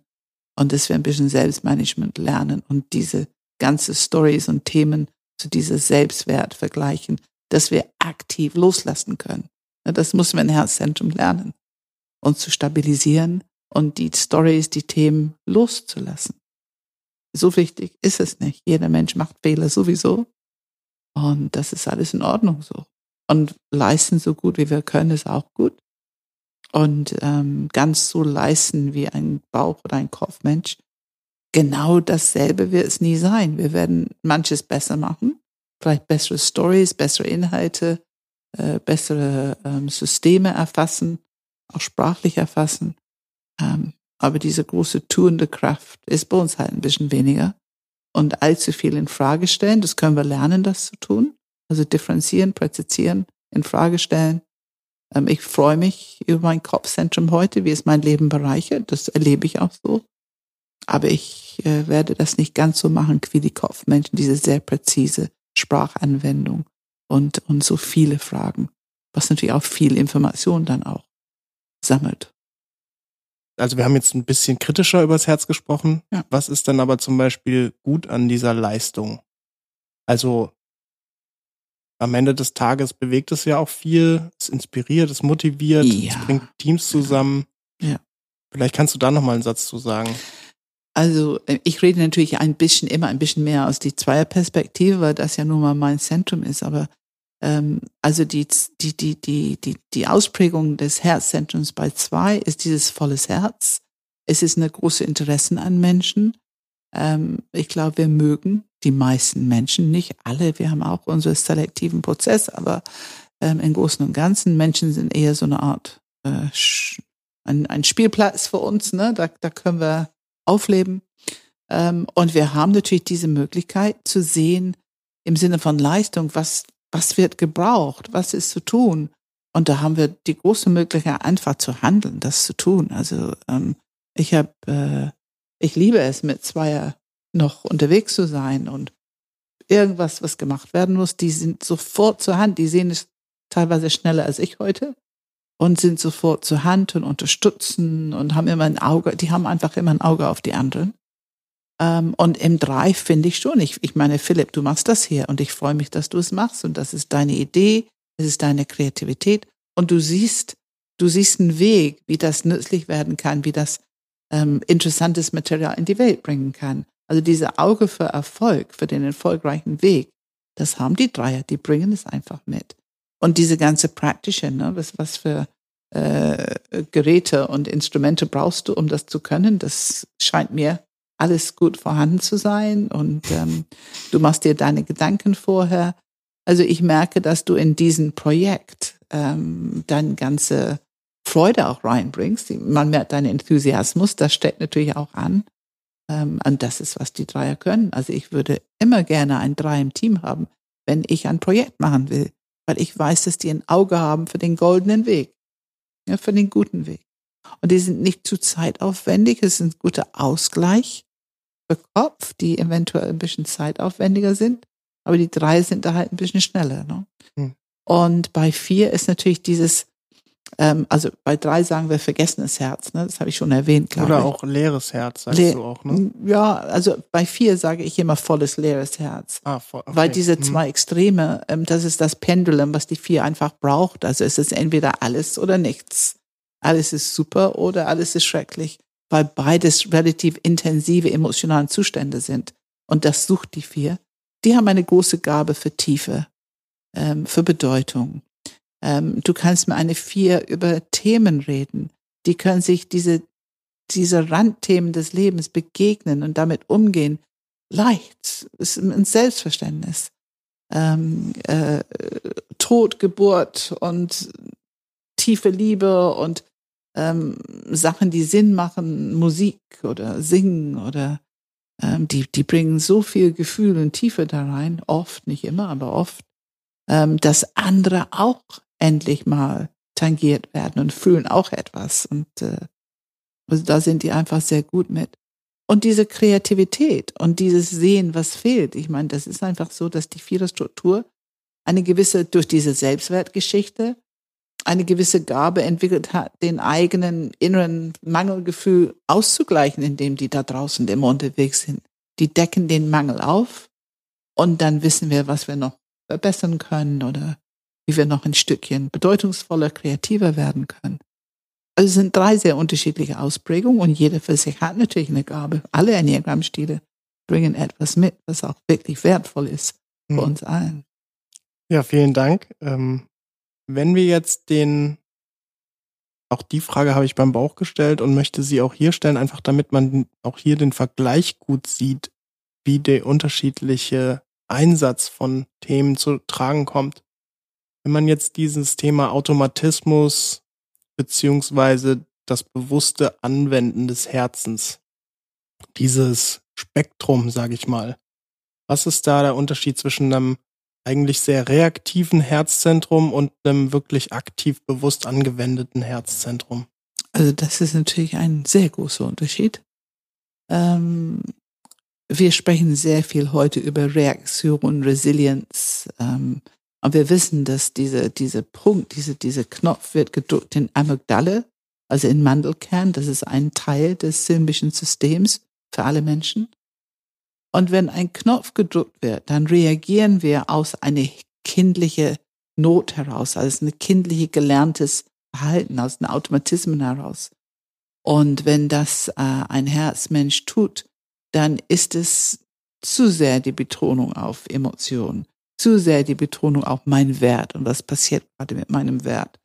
und dass wir ein bisschen Selbstmanagement lernen und diese ganze Stories und Themen zu dieser Selbstwert vergleichen, dass wir aktiv loslassen können. Das muss man im Herzzentrum lernen. Uns zu stabilisieren und die Stories, die Themen loszulassen. So wichtig ist es nicht. Jeder Mensch macht Fehler sowieso. Und das ist alles in Ordnung so. Und leisten so gut wie wir können ist auch gut. Und ähm, ganz so leisten wie ein Bauch- oder ein Kopfmensch, genau dasselbe wird es nie sein. Wir werden manches besser machen, vielleicht bessere Stories, bessere Inhalte, äh, bessere ähm, Systeme erfassen, auch sprachlich erfassen. Ähm, aber diese große tuende Kraft ist bei uns halt ein bisschen weniger. Und allzu viel in Frage stellen, das können wir lernen, das zu tun. Also differenzieren, präzisieren, in Frage stellen. Ähm, ich freue mich über mein Kopfzentrum heute, wie es mein Leben bereichert. Das erlebe ich auch so. Aber ich äh, werde das nicht ganz so machen wie die Kopfmenschen, diese sehr präzise Sprachanwendung und, und so viele Fragen, was natürlich auch viel Information dann auch sammelt. Also wir haben jetzt ein bisschen kritischer übers Herz gesprochen. Ja. Was ist dann aber zum Beispiel gut an dieser Leistung? Also am Ende des Tages bewegt es ja auch viel, es inspiriert, es motiviert, ja. es bringt Teams zusammen. Ja. Vielleicht kannst du da noch mal einen Satz zu sagen. Also äh, ich rede natürlich ein bisschen immer ein bisschen mehr aus die Zweierperspektive, weil das ja nun mal mein Zentrum ist. Aber also die, die, die, die, die, die Ausprägung des Herzzentrums bei zwei ist dieses volles Herz. Es ist eine große Interessen an Menschen. Ähm, ich glaube, wir mögen die meisten Menschen, nicht alle. Wir haben auch unseren selektiven Prozess, aber ähm, im Großen und Ganzen Menschen sind eher so eine Art äh, ein, ein Spielplatz für uns. Ne? Da, da können wir aufleben. Ähm, und wir haben natürlich diese Möglichkeit zu sehen im Sinne von Leistung, was was wird gebraucht, was ist zu tun. Und da haben wir die große Möglichkeit, einfach zu handeln, das zu tun. Also ähm, ich habe, äh, ich liebe es, mit Zweier noch unterwegs zu sein und irgendwas, was gemacht werden muss, die sind sofort zur Hand. Die sehen es teilweise schneller als ich heute und sind sofort zur Hand und unterstützen und haben immer ein Auge, die haben einfach immer ein Auge auf die anderen. Ähm, und im Drive finde ich schon, ich, ich meine, Philipp, du machst das hier und ich freue mich, dass du es machst und das ist deine Idee, es ist deine Kreativität und du siehst, du siehst einen Weg, wie das nützlich werden kann, wie das ähm, interessantes Material in die Welt bringen kann. Also diese Auge für Erfolg, für den erfolgreichen Weg, das haben die Dreier, die bringen es einfach mit. Und diese ganze praktische, ne, was, was für äh, Geräte und Instrumente brauchst du, um das zu können, das scheint mir alles gut vorhanden zu sein und ähm, du machst dir deine Gedanken vorher. Also ich merke, dass du in diesem Projekt ähm, deine ganze Freude auch reinbringst. Man merkt deinen Enthusiasmus, das steckt natürlich auch an. Ähm, und das ist, was die Dreier können. Also ich würde immer gerne ein Drei im Team haben, wenn ich ein Projekt machen will, weil ich weiß, dass die ein Auge haben für den goldenen Weg, ja, für den guten Weg. Und die sind nicht zu zeitaufwendig, es ist ein guter Ausgleich für Kopf, die eventuell ein bisschen zeitaufwendiger sind, aber die drei sind da halt ein bisschen schneller. Ne? Hm. Und bei vier ist natürlich dieses, ähm, also bei drei sagen wir vergessenes Herz, ne? das habe ich schon erwähnt, glaube ich. Oder auch leeres Herz, sagst Le du auch, ne? Ja, also bei vier sage ich immer volles leeres Herz. Ah, voll, okay. Weil diese hm. zwei Extreme, ähm, das ist das Pendulum, was die vier einfach braucht. Also es ist entweder alles oder nichts. Alles ist super oder alles ist schrecklich weil beides relativ intensive emotionale Zustände sind. Und das sucht die vier. Die haben eine große Gabe für Tiefe, ähm, für Bedeutung. Ähm, du kannst mit einer vier über Themen reden. Die können sich diese, diese Randthemen des Lebens begegnen und damit umgehen. Leicht. Ist ein Selbstverständnis. Ähm, äh, Tod, Geburt und tiefe Liebe und ähm, Sachen, die Sinn machen, Musik oder Singen oder ähm, die, die bringen so viel Gefühl und Tiefe da rein, oft, nicht immer, aber oft, ähm, dass andere auch endlich mal tangiert werden und fühlen auch etwas. Und äh, also da sind die einfach sehr gut mit. Und diese Kreativität und dieses Sehen, was fehlt. Ich meine, das ist einfach so, dass die Viererstruktur eine gewisse, durch diese Selbstwertgeschichte, eine gewisse Gabe entwickelt hat, den eigenen inneren Mangelgefühl auszugleichen, indem die da draußen immer unterwegs sind. Die decken den Mangel auf und dann wissen wir, was wir noch verbessern können oder wie wir noch ein Stückchen bedeutungsvoller, kreativer werden können. Also es sind drei sehr unterschiedliche Ausprägungen und jeder für sich hat natürlich eine Gabe. Alle Enneagramm-Stile bringen etwas mit, was auch wirklich wertvoll ist für mhm. uns allen. Ja, vielen Dank. Ähm, wenn wir jetzt den, auch die Frage habe ich beim Bauch gestellt und möchte sie auch hier stellen, einfach damit man auch hier den Vergleich gut sieht, wie der unterschiedliche Einsatz von Themen zu tragen kommt. Wenn man jetzt dieses Thema Automatismus beziehungsweise das bewusste Anwenden des Herzens, dieses Spektrum, sage ich mal, was ist da der Unterschied zwischen einem eigentlich sehr reaktiven Herzzentrum und einem wirklich aktiv bewusst angewendeten Herzzentrum? Also das ist natürlich ein sehr großer Unterschied. Ähm, wir sprechen sehr viel heute über Reaktion, Resilienz. Ähm, und wir wissen, dass diese, diese Punkt, diese, diese Knopf wird gedrückt in Amygdale, also in Mandelkern. Das ist ein Teil des limbischen Systems für alle Menschen. Und wenn ein Knopf gedrückt wird, dann reagieren wir aus einer kindlichen Not heraus, also ein kindliche gelerntes Verhalten, aus einem Automatismen heraus. Und wenn das äh, ein Herzmensch tut, dann ist es zu sehr die Betonung auf Emotionen, zu sehr die Betonung auf mein Wert und was passiert gerade mit meinem Wert.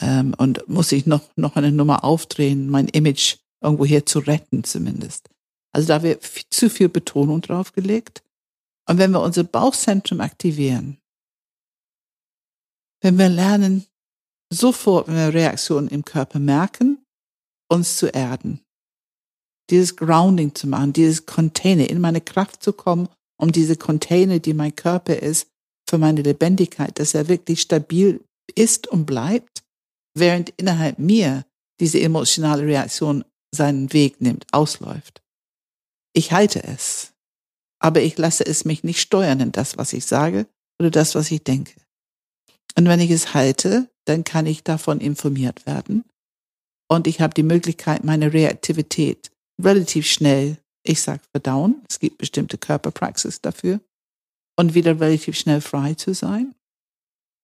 Ähm, und muss ich noch, noch eine Nummer aufdrehen, mein Image irgendwo hier zu retten zumindest. Also da wird zu viel Betonung drauf gelegt. Und wenn wir unser Bauchzentrum aktivieren, wenn wir lernen, sofort, wenn wir Reaktionen im Körper merken, uns zu erden, dieses Grounding zu machen, dieses Container, in meine Kraft zu kommen, um diese Container, die mein Körper ist, für meine Lebendigkeit, dass er wirklich stabil ist und bleibt, während innerhalb mir diese emotionale Reaktion seinen Weg nimmt, ausläuft. Ich halte es, aber ich lasse es mich nicht steuern in das, was ich sage oder das, was ich denke. Und wenn ich es halte, dann kann ich davon informiert werden und ich habe die Möglichkeit, meine Reaktivität relativ schnell, ich sag verdauen, es gibt bestimmte Körperpraxis dafür, und wieder relativ schnell frei zu sein.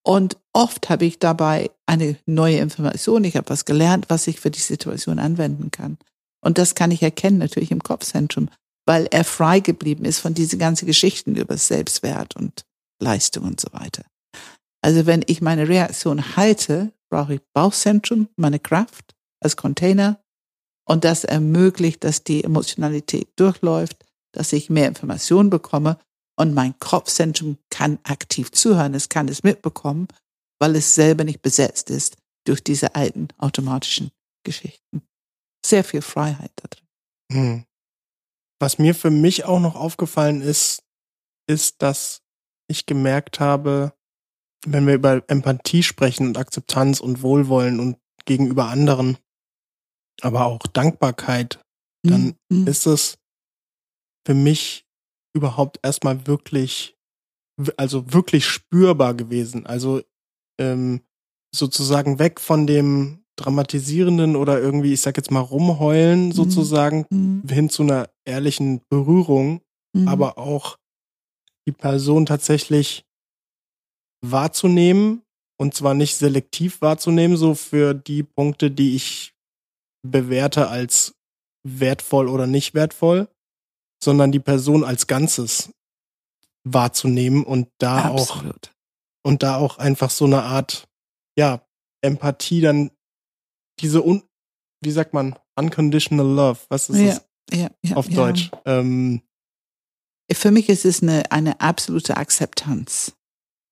Und oft habe ich dabei eine neue Information, ich habe was gelernt, was ich für die Situation anwenden kann. Und das kann ich erkennen natürlich im Kopfzentrum weil er frei geblieben ist von diesen ganzen Geschichten über Selbstwert und Leistung und so weiter. Also wenn ich meine Reaktion halte, brauche ich Bauchzentrum, meine Kraft als Container und das ermöglicht, dass die Emotionalität durchläuft, dass ich mehr Informationen bekomme und mein Kopfzentrum kann aktiv zuhören, es kann es mitbekommen, weil es selber nicht besetzt ist durch diese alten automatischen Geschichten. Sehr viel Freiheit da drin. Was mir für mich auch noch aufgefallen ist, ist, dass ich gemerkt habe, wenn wir über Empathie sprechen und Akzeptanz und Wohlwollen und gegenüber anderen, aber auch Dankbarkeit, dann mhm. ist es für mich überhaupt erstmal wirklich, also wirklich spürbar gewesen. Also ähm, sozusagen weg von dem dramatisierenden oder irgendwie, ich sag jetzt mal, rumheulen mhm. sozusagen mhm. hin zu einer ehrlichen Berührung, mhm. aber auch die Person tatsächlich wahrzunehmen und zwar nicht selektiv wahrzunehmen, so für die Punkte, die ich bewerte als wertvoll oder nicht wertvoll, sondern die Person als Ganzes wahrzunehmen und da Absolut. auch und da auch einfach so eine Art ja Empathie dann diese un, wie sagt man, unconditional love, was ist ja, das ja, ja, auf Deutsch? Ähm, Für mich ist es eine, eine absolute Akzeptanz.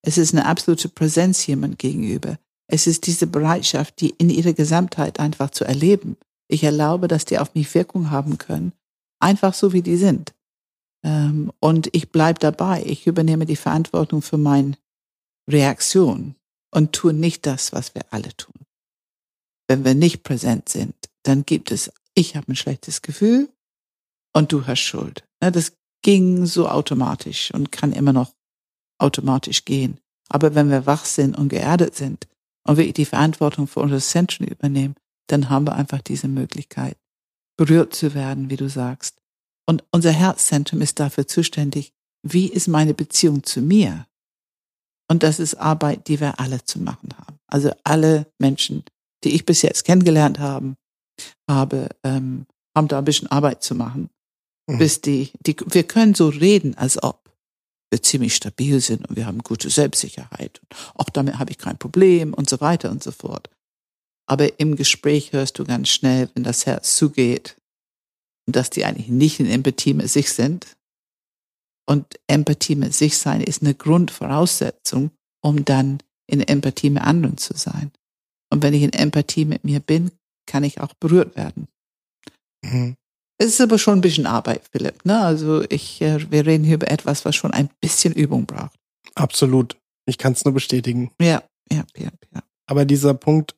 Es ist eine absolute Präsenz jemand gegenüber. Es ist diese Bereitschaft, die in ihrer Gesamtheit einfach zu erleben. Ich erlaube, dass die auf mich Wirkung haben können, einfach so wie die sind. Ähm, und ich bleibe dabei. Ich übernehme die Verantwortung für meine Reaktion und tue nicht das, was wir alle tun. Wenn wir nicht präsent sind, dann gibt es, ich habe ein schlechtes Gefühl und du hast Schuld. Das ging so automatisch und kann immer noch automatisch gehen. Aber wenn wir wach sind und geerdet sind und wir die Verantwortung für unser Zentrum übernehmen, dann haben wir einfach diese Möglichkeit, berührt zu werden, wie du sagst. Und unser Herzzentrum ist dafür zuständig, wie ist meine Beziehung zu mir? Und das ist Arbeit, die wir alle zu machen haben. Also alle Menschen, die ich bis jetzt kennengelernt haben, habe, ähm, haben da ein bisschen Arbeit zu machen. Mhm. Bis die, die, wir können so reden, als ob wir ziemlich stabil sind und wir haben gute Selbstsicherheit. Auch damit habe ich kein Problem und so weiter und so fort. Aber im Gespräch hörst du ganz schnell, wenn das Herz zugeht und dass die eigentlich nicht in Empathie mit sich sind. Und Empathie mit sich sein ist eine Grundvoraussetzung, um dann in Empathie mit anderen zu sein. Und wenn ich in Empathie mit mir bin, kann ich auch berührt werden. Mhm. Es ist aber schon ein bisschen Arbeit, Philipp. Ne? Also ich, äh, wir reden hier über etwas, was schon ein bisschen Übung braucht. Absolut. Ich kann es nur bestätigen. Ja, ja, ja, ja. Aber dieser Punkt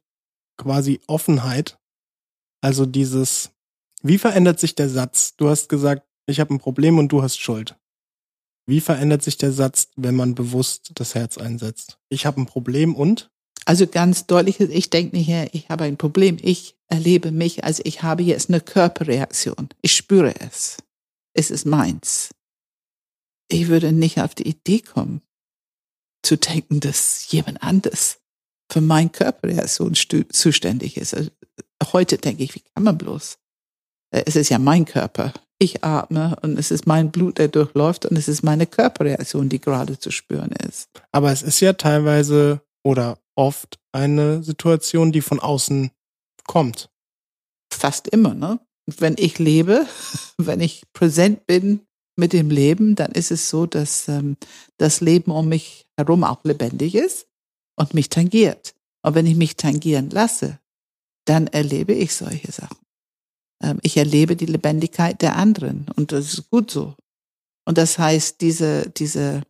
quasi Offenheit, also dieses, wie verändert sich der Satz? Du hast gesagt, ich habe ein Problem und du hast Schuld. Wie verändert sich der Satz, wenn man bewusst das Herz einsetzt? Ich habe ein Problem und? Also ganz deutlich, ich denke nicht, ich habe ein Problem. Ich erlebe mich, als ich habe jetzt eine Körperreaktion. Ich spüre es. Es ist meins. Ich würde nicht auf die Idee kommen, zu denken, dass jemand anderes für meine Körperreaktion zuständig ist. Also heute denke ich, wie kann man bloß? Äh, es ist ja mein Körper. Ich atme und es ist mein Blut, der durchläuft und es ist meine Körperreaktion, die gerade zu spüren ist. Aber es ist ja teilweise oder oft eine Situation, die von außen kommt. Fast immer, ne? Wenn ich lebe, wenn ich präsent bin mit dem Leben, dann ist es so, dass ähm, das Leben um mich herum auch lebendig ist und mich tangiert. Und wenn ich mich tangieren lasse, dann erlebe ich solche Sachen. Ähm, ich erlebe die Lebendigkeit der anderen und das ist gut so. Und das heißt, diese, diese,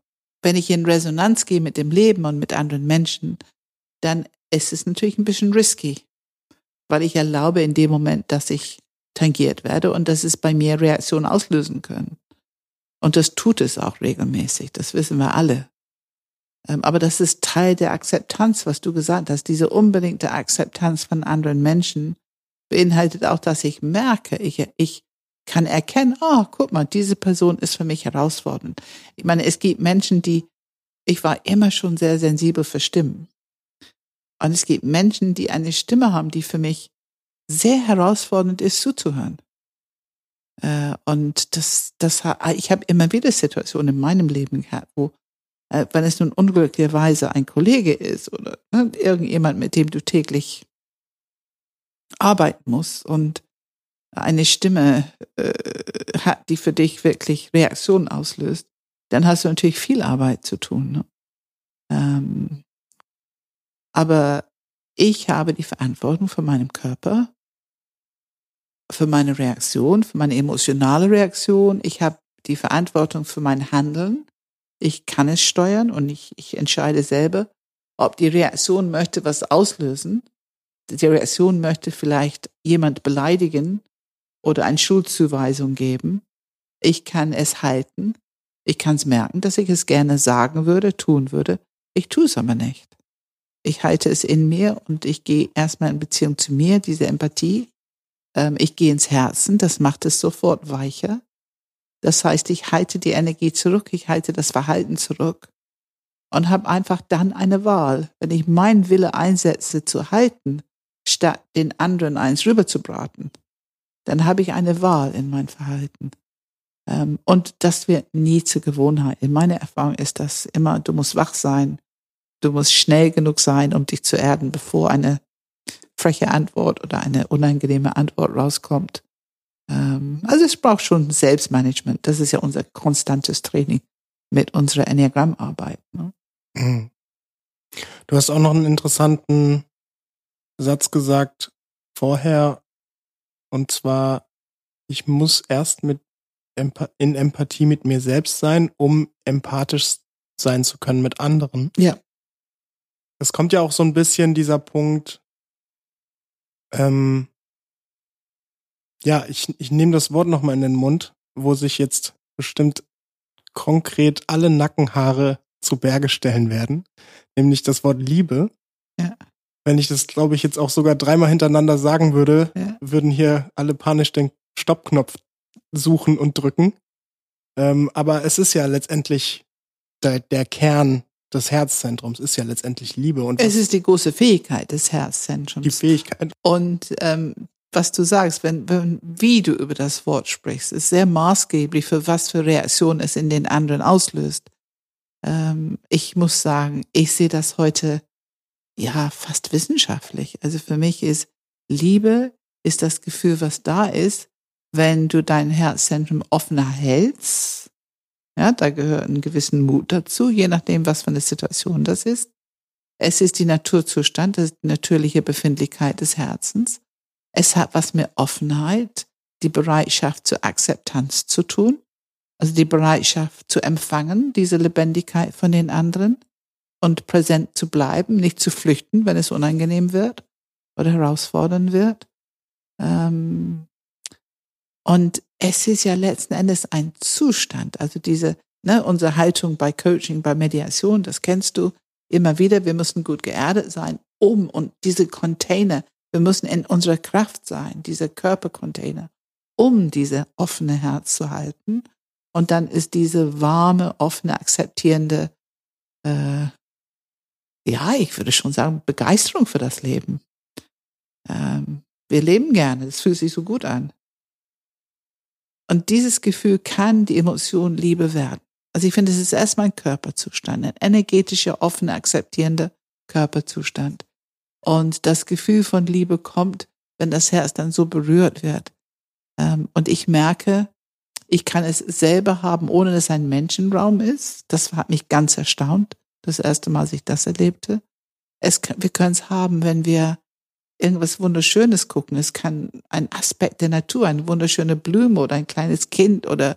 wenn ich in Resonanz gehe mit dem Leben und mit anderen Menschen, dann ist es natürlich ein bisschen risky, weil ich erlaube in dem Moment, dass ich tangiert werde und dass es bei mir Reaktionen auslösen können. Und das tut es auch regelmäßig, das wissen wir alle. Ähm, aber das ist Teil der Akzeptanz, was du gesagt hast. Diese unbedingte Akzeptanz von anderen Menschen beinhaltet auch, dass ich merke, ich, ich kann erkennen, oh, guck mal, diese Person ist für mich herausfordernd. Ich meine, es gibt Menschen, die, ich war immer schon sehr sensibel für Stimmen. Und es gibt Menschen, die eine Stimme haben, die für mich sehr herausfordernd ist zuzuhören. Äh, und das, das, ich habe immer wieder Situationen in meinem Leben gehabt, wo, äh, wenn es nun unglücklicherweise ein Kollege ist oder ne, irgendjemand, mit dem du täglich arbeiten musst und eine Stimme äh, hat, die für dich wirklich Reaktionen auslöst, dann hast du natürlich viel Arbeit zu tun. Ne? Ähm, aber ich habe die Verantwortung für meinen Körper, für meine Reaktion, für meine emotionale Reaktion. Ich habe die Verantwortung für mein Handeln. Ich kann es steuern und ich, ich entscheide selber, ob die Reaktion möchte was auslösen. Die Reaktion möchte vielleicht jemand beleidigen oder eine Schuldzuweisung geben. Ich kann es halten. Ich kann es merken, dass ich es gerne sagen würde, tun würde. Ich tue es aber nicht ich halte es in mir und ich gehe erstmal in Beziehung zu mir, diese Empathie. Ähm, ich gehe ins Herzen, das macht es sofort weicher. Das heißt, ich halte die Energie zurück, ich halte das Verhalten zurück und habe einfach dann eine Wahl. Wenn ich meinen Wille einsetze zu halten, statt den anderen eins rüberzubraten, dann habe ich eine Wahl in mein Verhalten. Ähm, und das wird nie zur Gewohnheit. In meiner Erfahrung ist das immer, du musst wach sein, Du musst schnell genug sein, um dich zu erden, bevor eine freche Antwort oder eine unangenehme Antwort rauskommt. Ähm, also es braucht schon Selbstmanagement. Das ist ja unser konstantes Training mit unserer Enneagrammarbeit. Ne? Mhm. Du hast auch noch einen interessanten Satz gesagt vorher, und zwar, ich muss erst mit in Empathie mit mir selbst sein, um empathisch sein zu können mit anderen. Ja. Es kommt ja auch so ein bisschen dieser Punkt, ähm, ja, ich, ich nehme das Wort nochmal in den Mund, wo sich jetzt bestimmt konkret alle Nackenhaare zu Berge stellen werden, nämlich das Wort Liebe. Ja. Wenn ich das, glaube ich, jetzt auch sogar dreimal hintereinander sagen würde, ja. würden hier alle panisch den Stoppknopf suchen und drücken. Ähm, aber es ist ja letztendlich der, der Kern des Herzzentrums ist ja letztendlich Liebe. Und es ist die große Fähigkeit des Herzzentrums. Die Fähigkeit. Und ähm, was du sagst, wenn, wenn, wie du über das Wort sprichst, ist sehr maßgeblich für was für Reaktionen es in den anderen auslöst. Ähm, ich muss sagen, ich sehe das heute ja fast wissenschaftlich. Also für mich ist Liebe ist das Gefühl, was da ist, wenn du dein Herzzentrum offener hältst. Ja, da gehört ein gewissen Mut dazu, je nachdem, was für eine Situation das ist. Es ist die Naturzustand, das ist die natürliche Befindlichkeit des Herzens. Es hat was mit Offenheit, die Bereitschaft zur Akzeptanz zu tun, also die Bereitschaft zu empfangen, diese Lebendigkeit von den anderen und präsent zu bleiben, nicht zu flüchten, wenn es unangenehm wird oder herausfordernd wird. Ähm, und es ist ja letzten Endes ein Zustand, also diese, ne, unsere Haltung bei Coaching, bei Mediation, das kennst du immer wieder. Wir müssen gut geerdet sein, um und diese Container, wir müssen in unserer Kraft sein, diese Körpercontainer, um diese offene Herz zu halten. Und dann ist diese warme, offene, akzeptierende, äh, ja, ich würde schon sagen, Begeisterung für das Leben. Ähm, wir leben gerne, es fühlt sich so gut an. Und dieses Gefühl kann die Emotion Liebe werden. Also ich finde, es ist erstmal ein Körperzustand, ein energetischer, offener, akzeptierender Körperzustand. Und das Gefühl von Liebe kommt, wenn das Herz dann so berührt wird. Ähm, und ich merke, ich kann es selber haben, ohne dass ein Menschenraum ist. Das hat mich ganz erstaunt, das erste Mal, als ich das erlebte. Es, wir können es haben, wenn wir irgendwas Wunderschönes gucken. Es kann ein Aspekt der Natur, eine wunderschöne Blume oder ein kleines Kind oder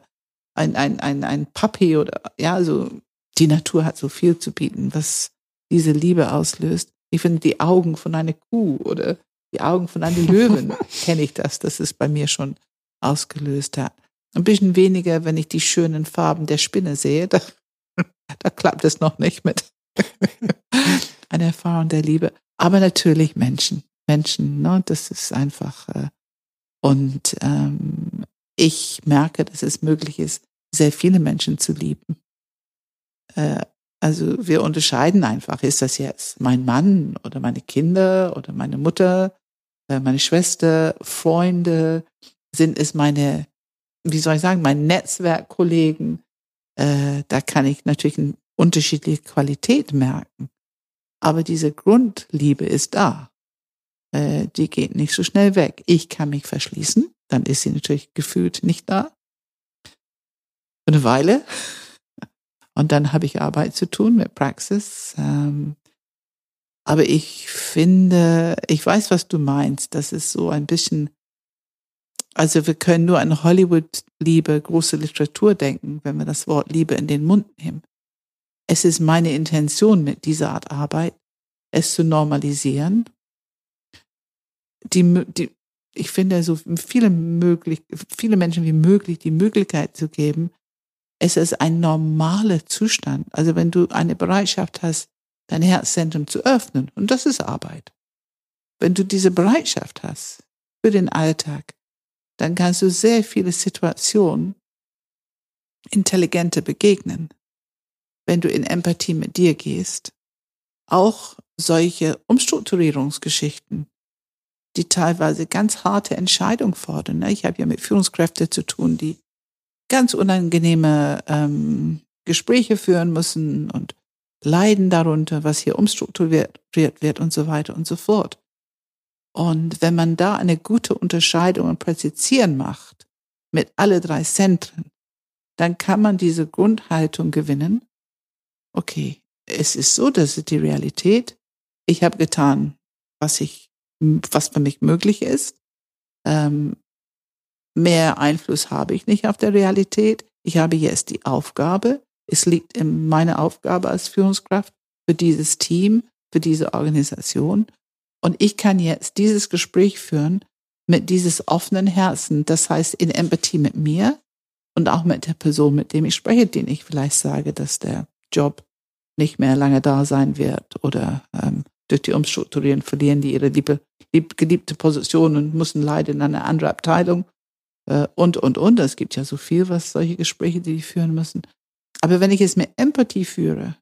ein, ein, ein, ein Puppy oder, ja, also die Natur hat so viel zu bieten, was diese Liebe auslöst. Ich finde die Augen von einer Kuh oder die Augen von einem Löwen kenne ich das, dass es bei mir schon ausgelöst hat. Ein bisschen weniger, wenn ich die schönen Farben der Spinne sehe, da, da klappt es noch nicht mit einer Erfahrung der Liebe. Aber natürlich Menschen. Menschen. Ne? Das ist einfach. Äh, und ähm, ich merke, dass es möglich ist, sehr viele Menschen zu lieben. Äh, also wir unterscheiden einfach, ist das jetzt mein Mann oder meine Kinder oder meine Mutter, äh, meine Schwester, Freunde, sind es meine, wie soll ich sagen, meine Netzwerkkollegen. Äh, da kann ich natürlich eine unterschiedliche Qualität merken. Aber diese Grundliebe ist da äh, die geht nicht so schnell weg. Ich kann mich verschließen, dann ist sie natürlich gefühlt nicht da. Für eine Weile. Und dann habe ich Arbeit zu tun mit Praxis. Ähm, aber ich finde, ich weiß, was du meinst. Das ist so ein bisschen, also wir können nur an Hollywood-Liebe, große Literatur denken, wenn wir das Wort Liebe in den Mund nehmen. Es ist meine Intention mit dieser Art Arbeit, es zu normalisieren die, die, ich finde, so viele möglich, viele Menschen wie möglich die Möglichkeit zu geben, es ist ein normaler Zustand. Also wenn du eine Bereitschaft hast, dein Herzzentrum zu öffnen, und das ist Arbeit. Wenn du diese Bereitschaft hast für den Alltag, dann kannst du sehr viele Situationen intelligenter begegnen. Wenn du in Empathie mit dir gehst, auch solche Umstrukturierungsgeschichten, die teilweise ganz harte Entscheidungen fordern. Ne? Ich habe ja mit Führungskräften zu tun, die ganz unangenehme ähm, Gespräche führen müssen und leiden darunter, was hier umstrukturiert wird und so weiter und so fort. Und wenn man da eine gute Unterscheidung und Präzisieren macht mit alle drei Zentren, dann kann man diese Grundhaltung gewinnen. Okay, es ist so, dass die Realität, ich habe getan, was ich, was für mich möglich ist. Ähm, mehr Einfluss habe ich nicht auf der Realität. Ich habe jetzt die Aufgabe, es liegt in meiner Aufgabe als Führungskraft für dieses Team, für diese Organisation. Und ich kann jetzt dieses Gespräch führen mit dieses offenen Herzen, das heißt in Empathie mit mir und auch mit der Person, mit dem ich spreche, den ich vielleicht sage, dass der Job nicht mehr lange da sein wird oder ähm, durch die Umstrukturieren verlieren die ihre liebe, lieb, geliebte Position und müssen leider in eine andere Abteilung äh, und, und, und. Es gibt ja so viel, was solche Gespräche, die die führen müssen. Aber wenn ich es mit Empathie führe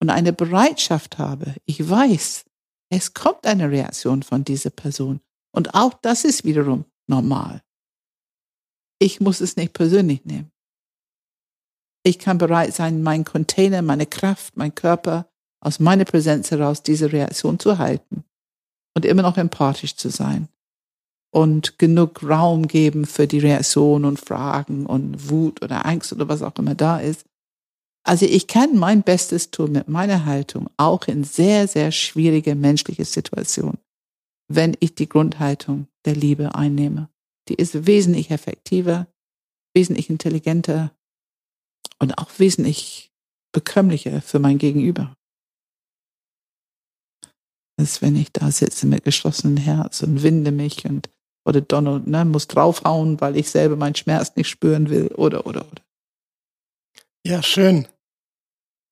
und eine Bereitschaft habe, ich weiß, es kommt eine Reaktion von dieser Person. Und auch das ist wiederum normal. Ich muss es nicht persönlich nehmen. Ich kann bereit sein, mein Container, meine Kraft, mein Körper aus meiner Präsenz heraus diese Reaktion zu halten und immer noch empathisch zu sein und genug Raum geben für die Reaktion und Fragen und Wut oder Angst oder was auch immer da ist. Also ich kann mein Bestes tun mit meiner Haltung, auch in sehr, sehr schwierige menschliche Situationen, wenn ich die Grundhaltung der Liebe einnehme. Die ist wesentlich effektiver, wesentlich intelligenter und auch wesentlich bekömmlicher für mein Gegenüber. Als wenn ich da sitze mit geschlossenem Herz und winde mich und oder Donald ne, muss draufhauen, weil ich selber meinen Schmerz nicht spüren will oder oder oder. Ja, schön.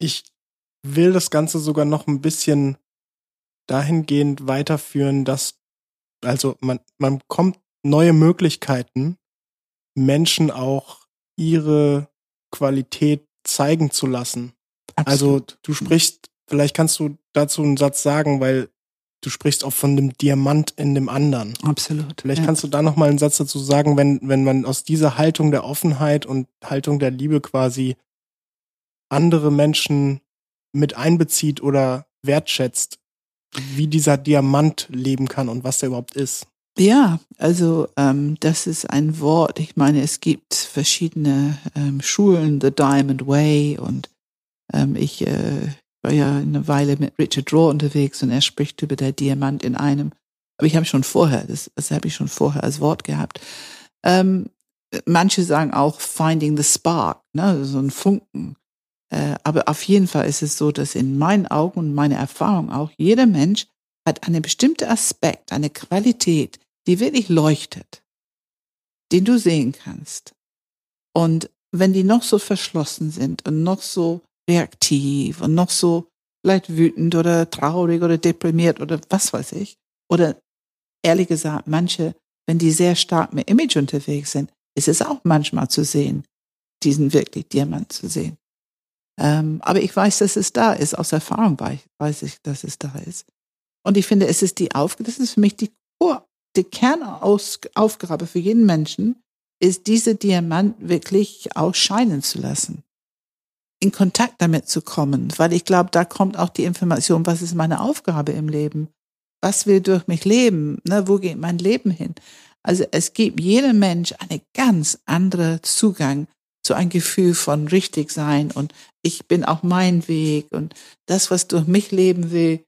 Ich will das Ganze sogar noch ein bisschen dahingehend weiterführen, dass also man man kommt neue Möglichkeiten, Menschen auch ihre Qualität zeigen zu lassen. Also, Absolut. Also du sprichst, vielleicht kannst du dazu einen Satz sagen, weil du sprichst auch von dem Diamant in dem anderen. Absolut. Vielleicht ja. kannst du da noch mal einen Satz dazu sagen, wenn wenn man aus dieser Haltung der Offenheit und Haltung der Liebe quasi andere Menschen mit einbezieht oder wertschätzt, wie dieser Diamant leben kann und was der überhaupt ist. Ja, also ähm, das ist ein Wort. Ich meine, es gibt verschiedene ähm, Schulen, The Diamond Way und ähm, ich äh, war ja eine Weile mit Richard Raw unterwegs und er spricht über der Diamant in einem. Aber ich habe schon vorher, das, das habe ich schon vorher als Wort gehabt. Ähm, manche sagen auch Finding the Spark, ne, so ein Funken. Äh, aber auf jeden Fall ist es so, dass in meinen Augen und meiner Erfahrung auch jeder Mensch hat einen bestimmten Aspekt, eine Qualität, die wirklich leuchtet, den du sehen kannst. Und wenn die noch so verschlossen sind und noch so reaktiv und noch so vielleicht wütend oder traurig oder deprimiert oder was weiß ich, oder ehrlich gesagt, manche, wenn die sehr stark mit Image unterwegs sind, ist es auch manchmal zu sehen, diesen wirklich Diamant zu sehen. Ähm, aber ich weiß, dass es da ist. Aus Erfahrung weiß ich, dass es da ist. Und ich finde, es ist die Aufgabe, das ist für mich die die Kernaufgabe für jeden Menschen ist, diese Diamant wirklich auch scheinen zu lassen. In Kontakt damit zu kommen, weil ich glaube, da kommt auch die Information, was ist meine Aufgabe im Leben? Was will durch mich leben? Ne, wo geht mein Leben hin? Also es gibt jedem Mensch eine ganz andere Zugang zu einem Gefühl von richtig sein und ich bin auch mein Weg und das, was durch mich leben will,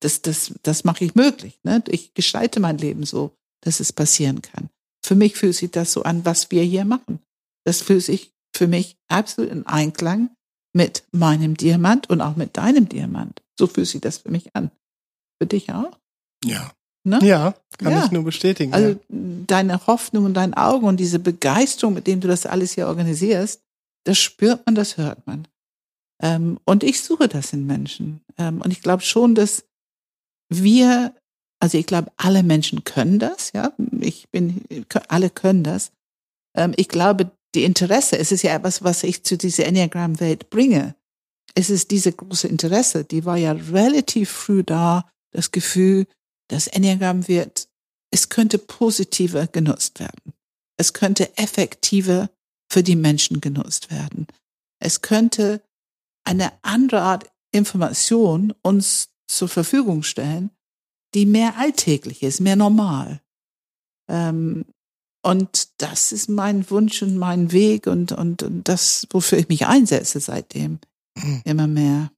das, das, das mache ich möglich. Ne? Ich gestalte mein Leben so, dass es passieren kann. Für mich fühlt sich das so an, was wir hier machen. Das fühlt sich für mich absolut in Einklang mit meinem Diamant und auch mit deinem Diamant. So fühlt sich das für mich an. Für dich auch? Ja. Ne? Ja, kann ja. ich nur bestätigen. Also ja. deine Hoffnung und deine Augen und diese Begeisterung, mit dem du das alles hier organisierst, das spürt man, das hört man. Ähm, und ich suche das in Menschen. Ähm, und ich glaube schon, dass wir, also ich glaube, alle Menschen können das, ja. Ich bin, alle können das. Ähm, ich glaube, die Interesse, es ist ja etwas, was ich zu dieser Enneagram-Welt bringe. Es ist diese große Interesse, die war ja relativ früh da, das Gefühl, das Enneagram wird, es könnte positiver genutzt werden. Es könnte effektiver für die Menschen genutzt werden. Es könnte eine andere Art Information uns zur Verfügung stellen, die mehr alltäglich ist, mehr normal. Ähm, und das ist mein Wunsch und mein Weg und, und, und das, wofür ich mich einsetze seitdem, mhm. immer mehr.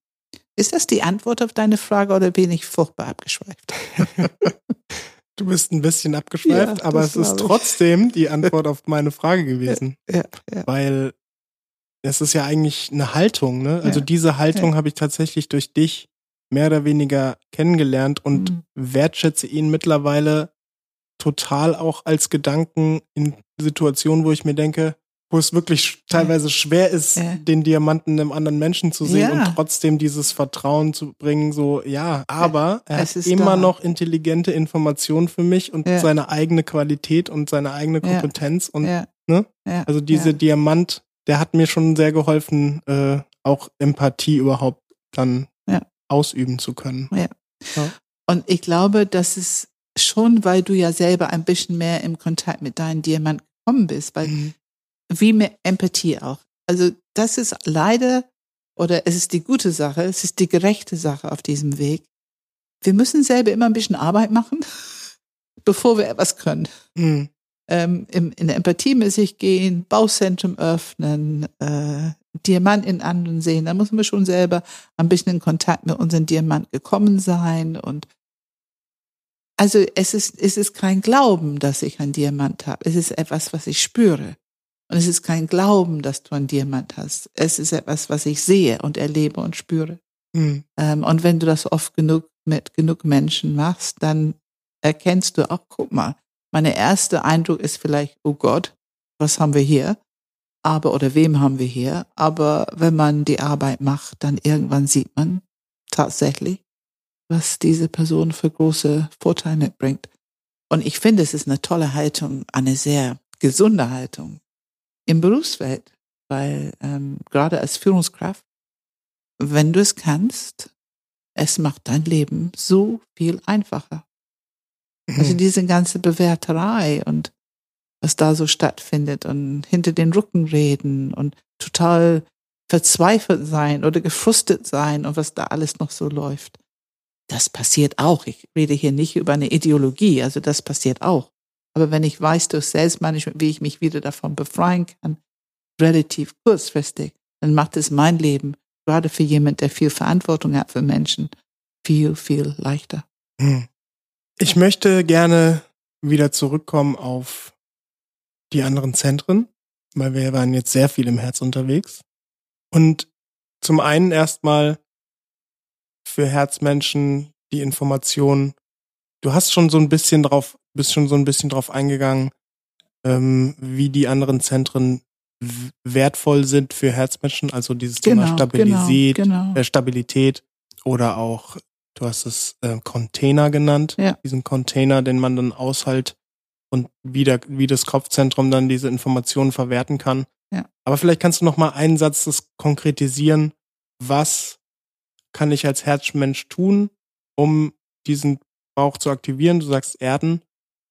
Ist das die Antwort auf deine Frage oder bin ich furchtbar abgeschweift? du bist ein bisschen abgeschweift, ja, aber es ist trotzdem die Antwort auf meine Frage gewesen. Ja, ja, Weil es ist ja eigentlich eine Haltung, ne? Also diese Haltung habe ich tatsächlich durch dich mehr oder weniger kennengelernt und mhm. wertschätze ihn mittlerweile total auch als Gedanken in Situationen, wo ich mir denke, wo es wirklich teilweise schwer ist, ja. den Diamanten im anderen Menschen zu sehen ja. und trotzdem dieses Vertrauen zu bringen, so, ja, aber er hat immer da. noch intelligente Informationen für mich und ja. seine eigene Qualität und seine eigene Kompetenz und, ne? Also diese Diamant, der hat mir schon sehr geholfen, äh, auch Empathie überhaupt dann ausüben zu können. Ja. Und ich glaube, dass es schon, weil du ja selber ein bisschen mehr im Kontakt mit deinen Diamant gekommen bist, weil mhm wie mit Empathie auch. Also das ist leider, oder es ist die gute Sache, es ist die gerechte Sache auf diesem Weg. Wir müssen selber immer ein bisschen Arbeit machen, bevor wir etwas können. Mhm. Ähm, im, in der Empathie mäßig gehen, Bauzentrum öffnen, äh, Diamant in anderen sehen. Da müssen wir schon selber ein bisschen in Kontakt mit unserem Diamant gekommen sein und also es ist, es ist kein Glauben, dass ich ein Diamant habe. Es ist etwas, was ich spüre. Und es ist kein Glauben, dass du einen Diamant hast. Es ist etwas, was ich sehe und erlebe und spüre. Mhm. Ähm, und wenn du das oft genug mit genug Menschen machst, dann erkennst du auch, guck mal, mein erster Eindruck ist vielleicht, oh Gott, was haben wir hier? Aber, oder wem haben wir hier? Aber wenn man die Arbeit macht, dann irgendwann sieht man tatsächlich, was diese Person für große Vorteile mitbringt. Und ich finde, es ist eine tolle Haltung, eine sehr gesunde Haltung im Berufswelt, weil ähm, gerade als Führungskraft, wenn du es kannst, es macht dein Leben so viel einfacher. Also mhm. Diese ganze Bewerterei und was da so stattfindet und hinter den Rücken reden und total verzweifelt sein oder gefrustet sein und was da alles noch so läuft. Das passiert auch. Ich rede hier nicht über eine Ideologie, also das passiert auch. Aber wenn ich weiß durch Selbstmanagement, wie ich mich wieder davon befreien kann, relativ kurzfristig, dann macht es mein Leben, gerade für jemand, der viel Verantwortung hat für Menschen, viel, viel leichter. Hm. Ich möchte gerne wieder zurückkommen auf die anderen Zentren, weil wir waren jetzt sehr viel im Herz unterwegs. Und zum einen erstmal für Herzmenschen die Information, du hast schon so ein bisschen drauf bist schon so ein bisschen drauf eingegangen, ähm, wie die anderen Zentren wertvoll sind für Herzmenschen, also dieses genau, Thema Stabilität, genau, genau. Äh, Stabilität oder auch, du hast es äh, Container genannt, ja. diesen Container, den man dann aushält und wie, der, wie das Kopfzentrum dann diese Informationen verwerten kann. Ja. Aber vielleicht kannst du noch mal einen Satz das konkretisieren, was kann ich als Herzmensch tun, um diesen Bauch zu aktivieren? Du sagst Erden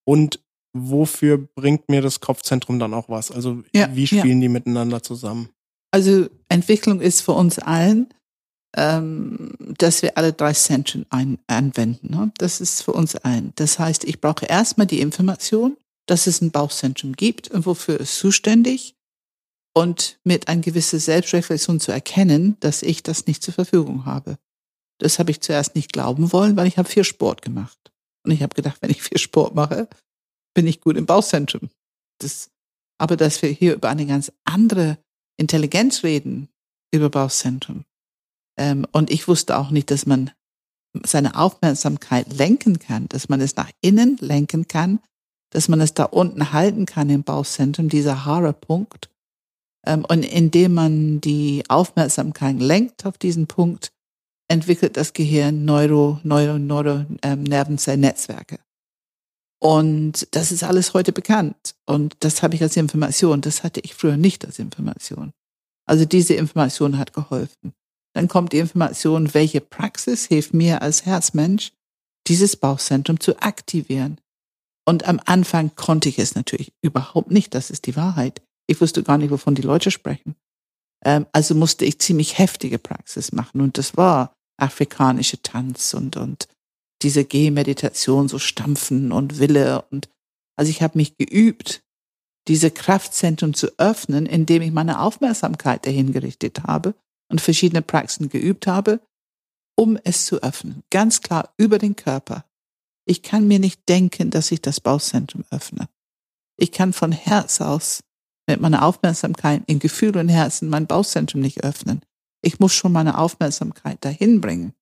und wofür bringt mir das Kopfzentrum dann auch was? Also ja, wie spielen ja. die miteinander zusammen? Also Entwicklung ist für uns allen, ähm, dass wir alle drei Zentren ein, anwenden. Ne? Das ist für uns allen. Das heißt, ich brauche erstmal die Information, dass es ein Bauchzentrum gibt und wofür es zuständig und mit einer gewissen Selbstreflexion zu erkennen, dass ich das nicht zur Verfügung habe. Das habe ich zuerst nicht glauben wollen, weil ich habe viel Sport gemacht. Und ich habe gedacht, wenn ich viel Sport mache, bin ich gut im Bauchzentrum. Das, aber dass wir hier über eine ganz andere Intelligenz reden, über Bauchzentrum. Ähm, und ich wusste auch nicht, dass man seine Aufmerksamkeit lenken kann, dass man es nach innen lenken kann, dass man es da unten halten kann im Bauchzentrum, dieser Haare-Punkt. Ähm, und indem man die Aufmerksamkeit lenkt auf diesen Punkt, entwickelt das Gehirn Neuro, Neuro, Neuro, ähm, Nervenzellnetzwerke. Und das ist alles heute bekannt. Und das habe ich als Information. Das hatte ich früher nicht als Information. Also diese Information hat geholfen. Dann kommt die Information, welche Praxis hilft mir als Herzmensch, dieses Bauchzentrum zu aktivieren. Und am Anfang konnte ich es natürlich überhaupt nicht. Das ist die Wahrheit. Ich wusste gar nicht, wovon die Leute sprechen. Ähm, also musste ich ziemlich heftige Praxis machen. Und das war afrikanische Tanz und, und diese Gehmeditation, so Stampfen und Wille. Und also ich habe mich geübt, diese Kraftzentren zu öffnen, indem ich meine Aufmerksamkeit dahin gerichtet habe und verschiedene Praxen geübt habe. um es zu öffnen. Ganz klar über den Körper. Ich kann mir nicht denken, dass ich das Bauchzentrum öffne. Ich kann von Herz aus mit meiner Aufmerksamkeit in Gefühl und Herzen mein Bauchzentrum nicht öffnen. Ich muss schon meine Aufmerksamkeit dahin bringen.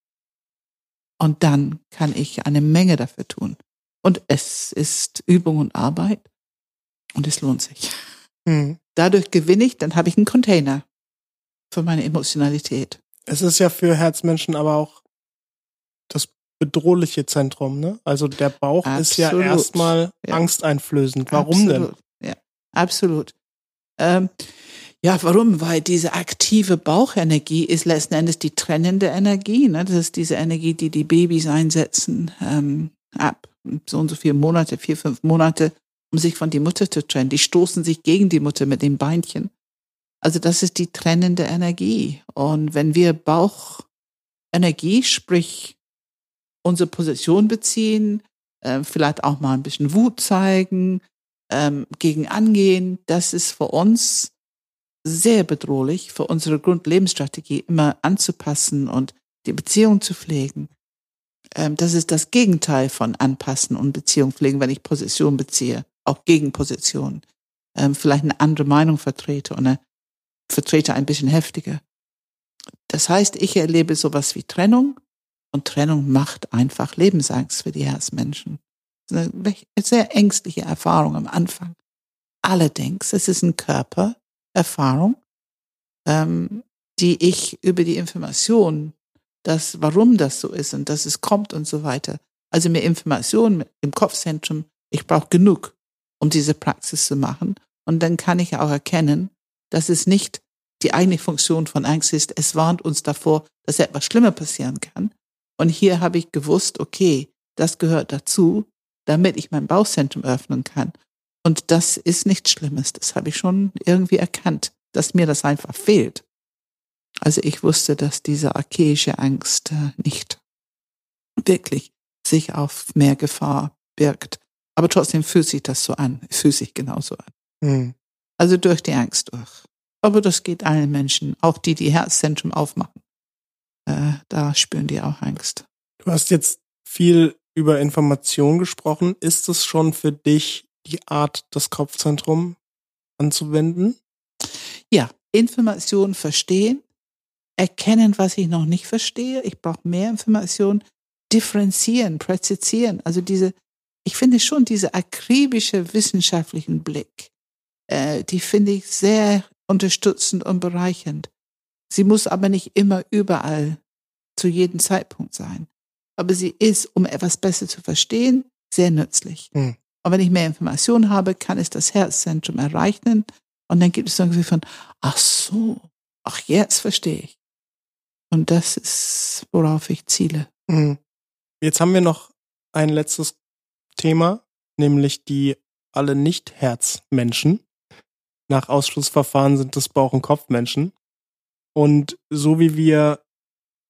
Und dann kann ich eine Menge dafür tun. Und es ist Übung und Arbeit. Und es lohnt sich. Mhm. Dadurch gewinne ich, dann habe ich einen Container für meine Emotionalität. Es ist ja für Herzmenschen aber auch das bedrohliche Zentrum, ne? Also der Bauch absolut. ist ja erstmal ja. angsteinflößend. Warum absolut. denn? Ja, absolut. Ähm, ja, warum? Weil diese aktive Bauchenergie ist letzten Endes die trennende Energie. Ne? Das ist diese Energie, die die Babys einsetzen ähm, ab so und so vier Monate, vier, fünf Monate, um sich von die Mutter zu trennen. Die stoßen sich gegen die Mutter mit den Beinchen. Also das ist die trennende Energie. Und wenn wir Bauchenergie, sprich unsere Position beziehen, äh, vielleicht auch mal ein bisschen Wut zeigen, ähm, gegen angehen, das ist für uns sehr bedrohlich, für unsere Grundlebensstrategie immer anzupassen und die Beziehung zu pflegen. Ähm, das ist das Gegenteil von anpassen und Beziehung pflegen, wenn ich Position beziehe, auch Gegenposition. Ähm, vielleicht eine andere Meinung vertrete und eine vertrete ein bisschen heftiger. Das heißt, ich erlebe sowas wie Trennung und Trennung macht einfach Lebensangst für die Herzmenschen. Eine sehr ängstliche Erfahrung am Anfang. Allerdings, es ist eine Körpererfahrung, ähm, die ich über die Information, das, warum das so ist und dass es kommt und so weiter, also mehr Informationen im Kopfzentrum, ich brauche genug, um diese Praxis zu machen. Und dann kann ich auch erkennen, dass es nicht die eigentliche Funktion von Angst ist, es warnt uns davor, dass etwas Schlimmer passieren kann. Und hier habe ich gewusst, okay, das gehört dazu, damit ich mein Bauchzentrum öffnen kann. Und das ist nichts Schlimmes. Das habe ich schon irgendwie erkannt, dass mir das einfach fehlt. Also ich wusste, dass diese archaische Angst äh, nicht wirklich sich auf mehr Gefahr birgt. Aber trotzdem fühlt sich das so an, fühlt sich genauso an. Mhm. Also durch die Angst durch. Aber das geht allen Menschen, auch die, die Herzzentrum aufmachen. Äh, da spüren die auch Angst. Du hast jetzt viel über Information gesprochen. Ist es schon für dich die Art, das Kopfzentrum anzuwenden? Ja, Information verstehen, erkennen, was ich noch nicht verstehe. Ich brauche mehr Information, differenzieren, präzisieren. Also diese, ich finde schon diese akribische wissenschaftlichen Blick, äh, die finde ich sehr unterstützend und bereichernd. Sie muss aber nicht immer überall zu jedem Zeitpunkt sein aber sie ist, um etwas besser zu verstehen, sehr nützlich. Mhm. Und wenn ich mehr Informationen habe, kann es das Herzzentrum erreichen. Und dann gibt es so ein Gefühl von, ach so, ach jetzt verstehe ich. Und das ist, worauf ich ziele. Mhm. Jetzt haben wir noch ein letztes Thema, nämlich die alle Nicht-Herzmenschen. Nach Ausschlussverfahren sind es Bauch- und Kopfmenschen. Und so wie wir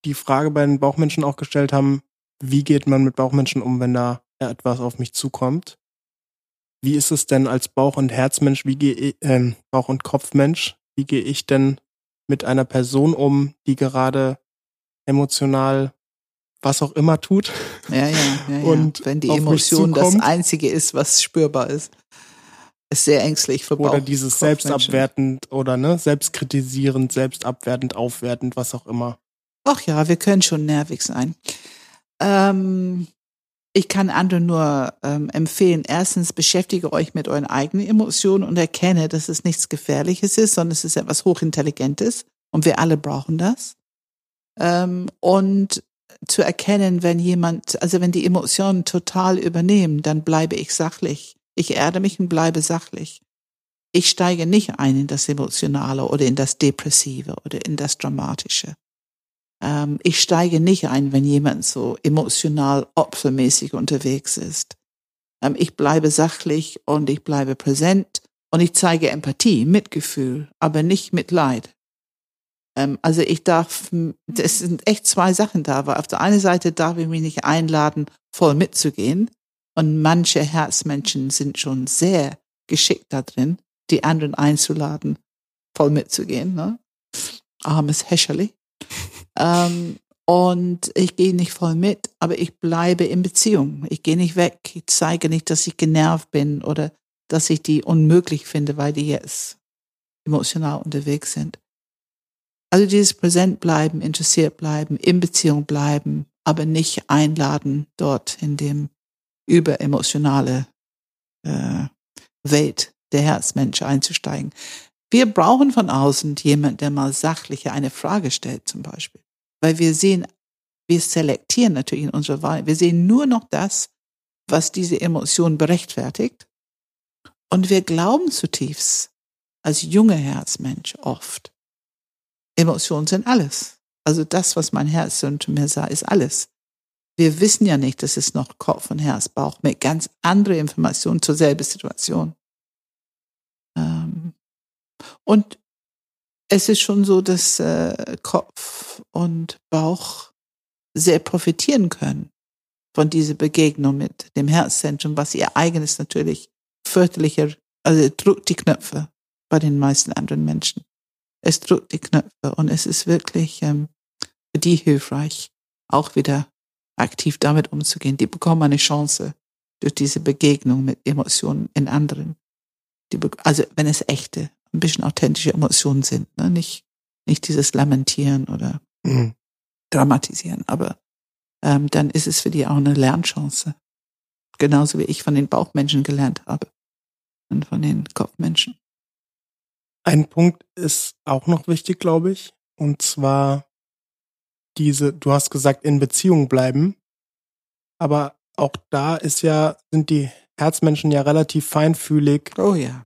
die Frage bei den Bauchmenschen auch gestellt haben, wie geht man mit Bauchmenschen um, wenn da etwas auf mich zukommt? Wie ist es denn als Bauch- und Herzmensch, wie gehe ich, äh, Bauch- und Kopfmensch, wie gehe ich denn mit einer Person um, die gerade emotional was auch immer tut? Ja, ja, ja. ja. Und wenn die Emotion das Einzige ist, was spürbar ist. Ist sehr ängstlich für Bauch Oder dieses selbstabwertend oder ne, selbstkritisierend, selbstabwertend, aufwertend, was auch immer. Ach ja, wir können schon nervig sein. Ähm, ich kann anderen nur ähm, empfehlen, erstens beschäftige euch mit euren eigenen Emotionen und erkenne, dass es nichts Gefährliches ist, sondern es ist etwas Hochintelligentes und wir alle brauchen das. Ähm, und zu erkennen, wenn jemand, also wenn die Emotionen total übernehmen, dann bleibe ich sachlich. Ich erde mich und bleibe sachlich. Ich steige nicht ein in das Emotionale oder in das Depressive oder in das Dramatische. Ähm, ich steige nicht ein, wenn jemand so emotional opfermäßig unterwegs ist. Ähm, ich bleibe sachlich und ich bleibe präsent und ich zeige Empathie, Mitgefühl, aber nicht Mitleid. Ähm, also ich darf, es sind echt zwei Sachen da, aber auf der einen Seite darf ich mich nicht einladen, voll mitzugehen. Und manche Herzmenschen sind schon sehr geschickt da drin, die anderen einzuladen, voll mitzugehen. Ne? Armes Häscherli. Ähm, Und ich gehe nicht voll mit, aber ich bleibe in Beziehung. Ich gehe nicht weg. Ich zeige nicht, dass ich genervt bin oder dass ich die unmöglich finde, weil die jetzt emotional unterwegs sind. Also dieses Präsent bleiben, interessiert bleiben, in Beziehung bleiben, aber nicht einladen, dort in dem überemotionale äh, Welt der Herzmensch einzusteigen. Wir brauchen von außen jemand, der mal sachliche eine Frage stellt, zum Beispiel. Weil wir sehen, wir selektieren natürlich in unserer Wahl. Wir sehen nur noch das, was diese Emotion berechtfertigt. Und wir glauben zutiefst, als junger Herzmensch oft, Emotionen sind alles. Also das, was mein Herz zu mir sagt, ist alles. Wir wissen ja nicht, dass es noch Kopf und Herz, Bauch mit ganz anderen Informationen zur selben Situation. Ähm, und es ist schon so, dass äh, Kopf und Bauch sehr profitieren können von dieser Begegnung mit dem Herzzentrum, was ihr eigenes natürlich fürchterlicher, also drückt die Knöpfe bei den meisten anderen Menschen. Es drückt die Knöpfe und es ist wirklich ähm, für die hilfreich, auch wieder aktiv damit umzugehen. Die bekommen eine Chance durch diese Begegnung mit Emotionen in anderen. Die, also wenn es echte, ein bisschen authentische Emotionen sind, ne? nicht, nicht dieses Lamentieren oder mhm. Dramatisieren, aber ähm, dann ist es für die auch eine Lernchance. Genauso wie ich von den Bauchmenschen gelernt habe und von den Kopfmenschen. Ein Punkt ist auch noch wichtig, glaube ich. Und zwar diese, du hast gesagt, in Beziehung bleiben. Aber auch da ist ja, sind die Herzmenschen ja relativ feinfühlig. Oh ja.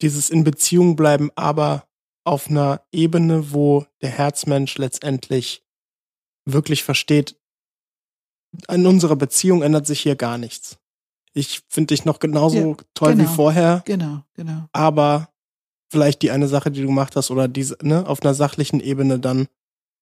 Dieses in Beziehung bleiben, aber auf einer Ebene, wo der Herzmensch letztendlich wirklich versteht, an unserer Beziehung ändert sich hier gar nichts. Ich finde dich noch genauso ja, toll genau, wie vorher. Genau, genau. Aber vielleicht die eine Sache, die du gemacht hast oder diese, ne, auf einer sachlichen Ebene dann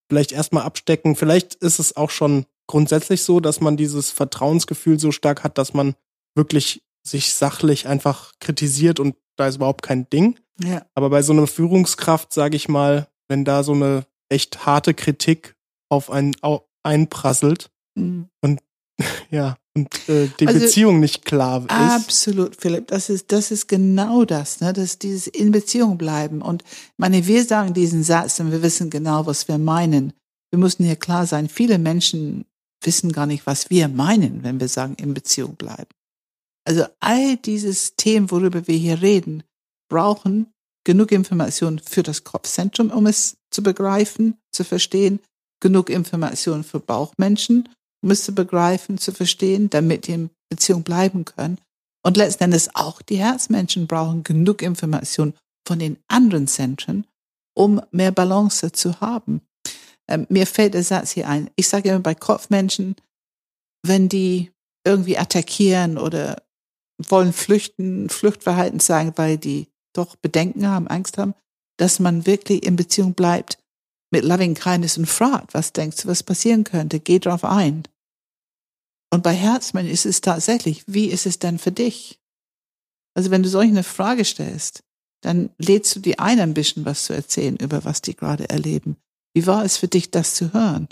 vielleicht erstmal abstecken. Vielleicht ist es auch schon grundsätzlich so, dass man dieses Vertrauensgefühl so stark hat, dass man wirklich sich sachlich einfach kritisiert und da ist überhaupt kein Ding. Ja. Aber bei so einer Führungskraft, sage ich mal, wenn da so eine echt harte Kritik auf einen einprasselt mhm. und ja, und äh, die also, Beziehung nicht klar ist. Absolut, Philipp. Das ist, das ist genau das, ne? Das dieses in Beziehung bleiben. Und meine, wir sagen diesen Satz und wir wissen genau, was wir meinen. Wir müssen hier klar sein. Viele Menschen wissen gar nicht, was wir meinen, wenn wir sagen, in Beziehung bleiben. Also all dieses Themen, worüber wir hier reden, brauchen genug Informationen für das Kopfzentrum, um es zu begreifen, zu verstehen, genug Informationen für Bauchmenschen müsste begreifen, zu verstehen, damit die in Beziehung bleiben können. Und letzten Endes auch die Herzmenschen brauchen genug Information von den anderen Zentren, um mehr Balance zu haben. Ähm, mir fällt der Satz hier ein. Ich sage immer bei Kopfmenschen, wenn die irgendwie attackieren oder wollen flüchten, Fluchtverhalten zeigen, weil die doch Bedenken haben, Angst haben, dass man wirklich in Beziehung bleibt mit Loving Kindness und fragt, was denkst du, was passieren könnte? Geh drauf ein. Und bei Herzmann ist es tatsächlich, wie ist es denn für dich? Also wenn du solch eine Frage stellst, dann lädst du die ein, ein bisschen was zu erzählen über was die gerade erleben. Wie war es für dich, das zu hören?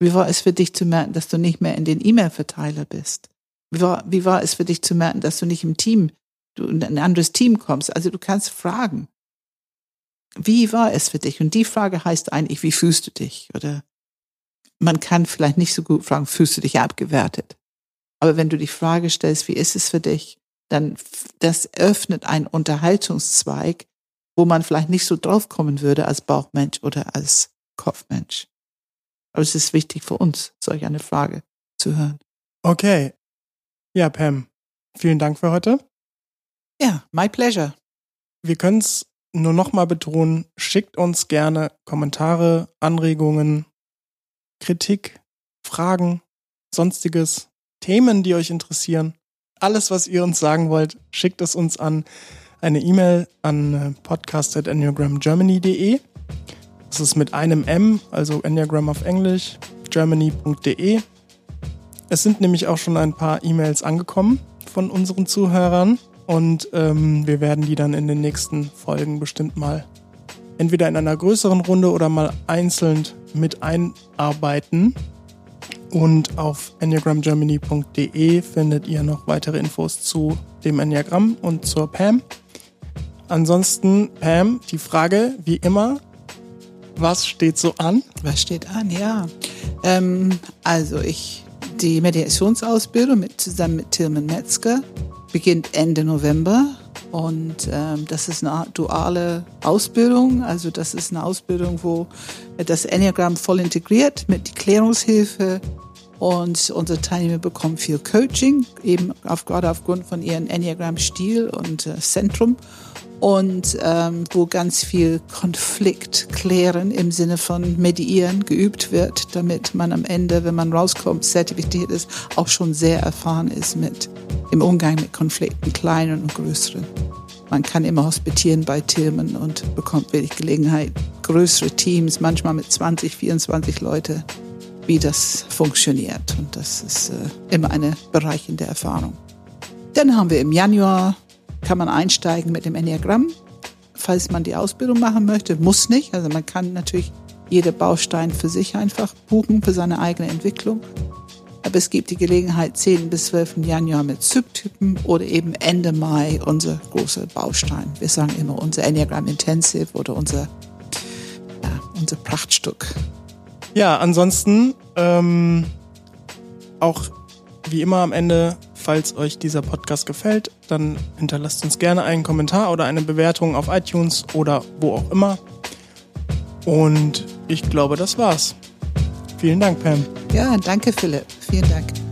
Wie war es für dich zu merken, dass du nicht mehr in den E-Mail-Verteiler bist? Wie war, wie war es für dich zu merken, dass du nicht im Team, du in ein anderes Team kommst? Also du kannst fragen. Wie war es für dich? Und die Frage heißt eigentlich, wie fühlst du dich? Oder man kann vielleicht nicht so gut fragen, fühlst du dich abgewertet? Aber wenn du die Frage stellst, wie ist es für dich, dann das öffnet einen Unterhaltungszweig, wo man vielleicht nicht so drauf kommen würde als Bauchmensch oder als Kopfmensch. Aber es ist wichtig für uns, solch eine Frage zu hören. Okay. Ja, Pam, vielen Dank für heute. Ja, my pleasure. Wir können es nur nochmal betonen, schickt uns gerne Kommentare, Anregungen, Kritik, Fragen, sonstiges, Themen, die euch interessieren. Alles, was ihr uns sagen wollt, schickt es uns an eine E-Mail an äh, podcast.enneagramgermany.de. Das ist mit einem M, also Enneagram auf Englisch, germany.de. Es sind nämlich auch schon ein paar E-Mails angekommen von unseren Zuhörern und ähm, wir werden die dann in den nächsten Folgen bestimmt mal entweder in einer größeren Runde oder mal einzeln mit einarbeiten. Und auf enneagramgermany.de findet ihr noch weitere Infos zu dem Enneagramm und zur Pam. Ansonsten, Pam, die Frage, wie immer, was steht so an? Was steht an, ja. Ähm, also ich, die Mediationsausbildung mit, zusammen mit Tilman Metzger beginnt Ende November und ähm, das ist eine duale Ausbildung. Also das ist eine Ausbildung, wo das Enneagramm voll integriert mit Klärungshilfe und unsere Teilnehmer bekommen viel Coaching, eben auf, gerade aufgrund von ihrem Enneagramm-Stil und äh, Zentrum und ähm, wo ganz viel Konflikt klären im Sinne von mediieren geübt wird, damit man am Ende, wenn man rauskommt, zertifiziert ist, auch schon sehr erfahren ist mit im Umgang mit Konflikten, kleinen und größeren. Man kann immer hospitieren bei Tilman und bekommt wirklich Gelegenheit, größere Teams, manchmal mit 20, 24 Leute, wie das funktioniert. Und das ist äh, immer eine bereichernde Erfahrung. Dann haben wir im Januar kann man einsteigen mit dem Enneagramm, falls man die Ausbildung machen möchte. Muss nicht. Also man kann natürlich jede Baustein für sich einfach buchen, für seine eigene Entwicklung. Aber es gibt die Gelegenheit 10 bis 12. Januar mit Subtypen oder eben Ende Mai unser großer Baustein. Wir sagen immer unser Enneagram Intensive oder unser, ja, unser Prachtstück. Ja, ansonsten ähm, auch wie immer am Ende Falls euch dieser Podcast gefällt, dann hinterlasst uns gerne einen Kommentar oder eine Bewertung auf iTunes oder wo auch immer. Und ich glaube, das war's. Vielen Dank, Pam. Ja, danke, Philipp. Vielen Dank.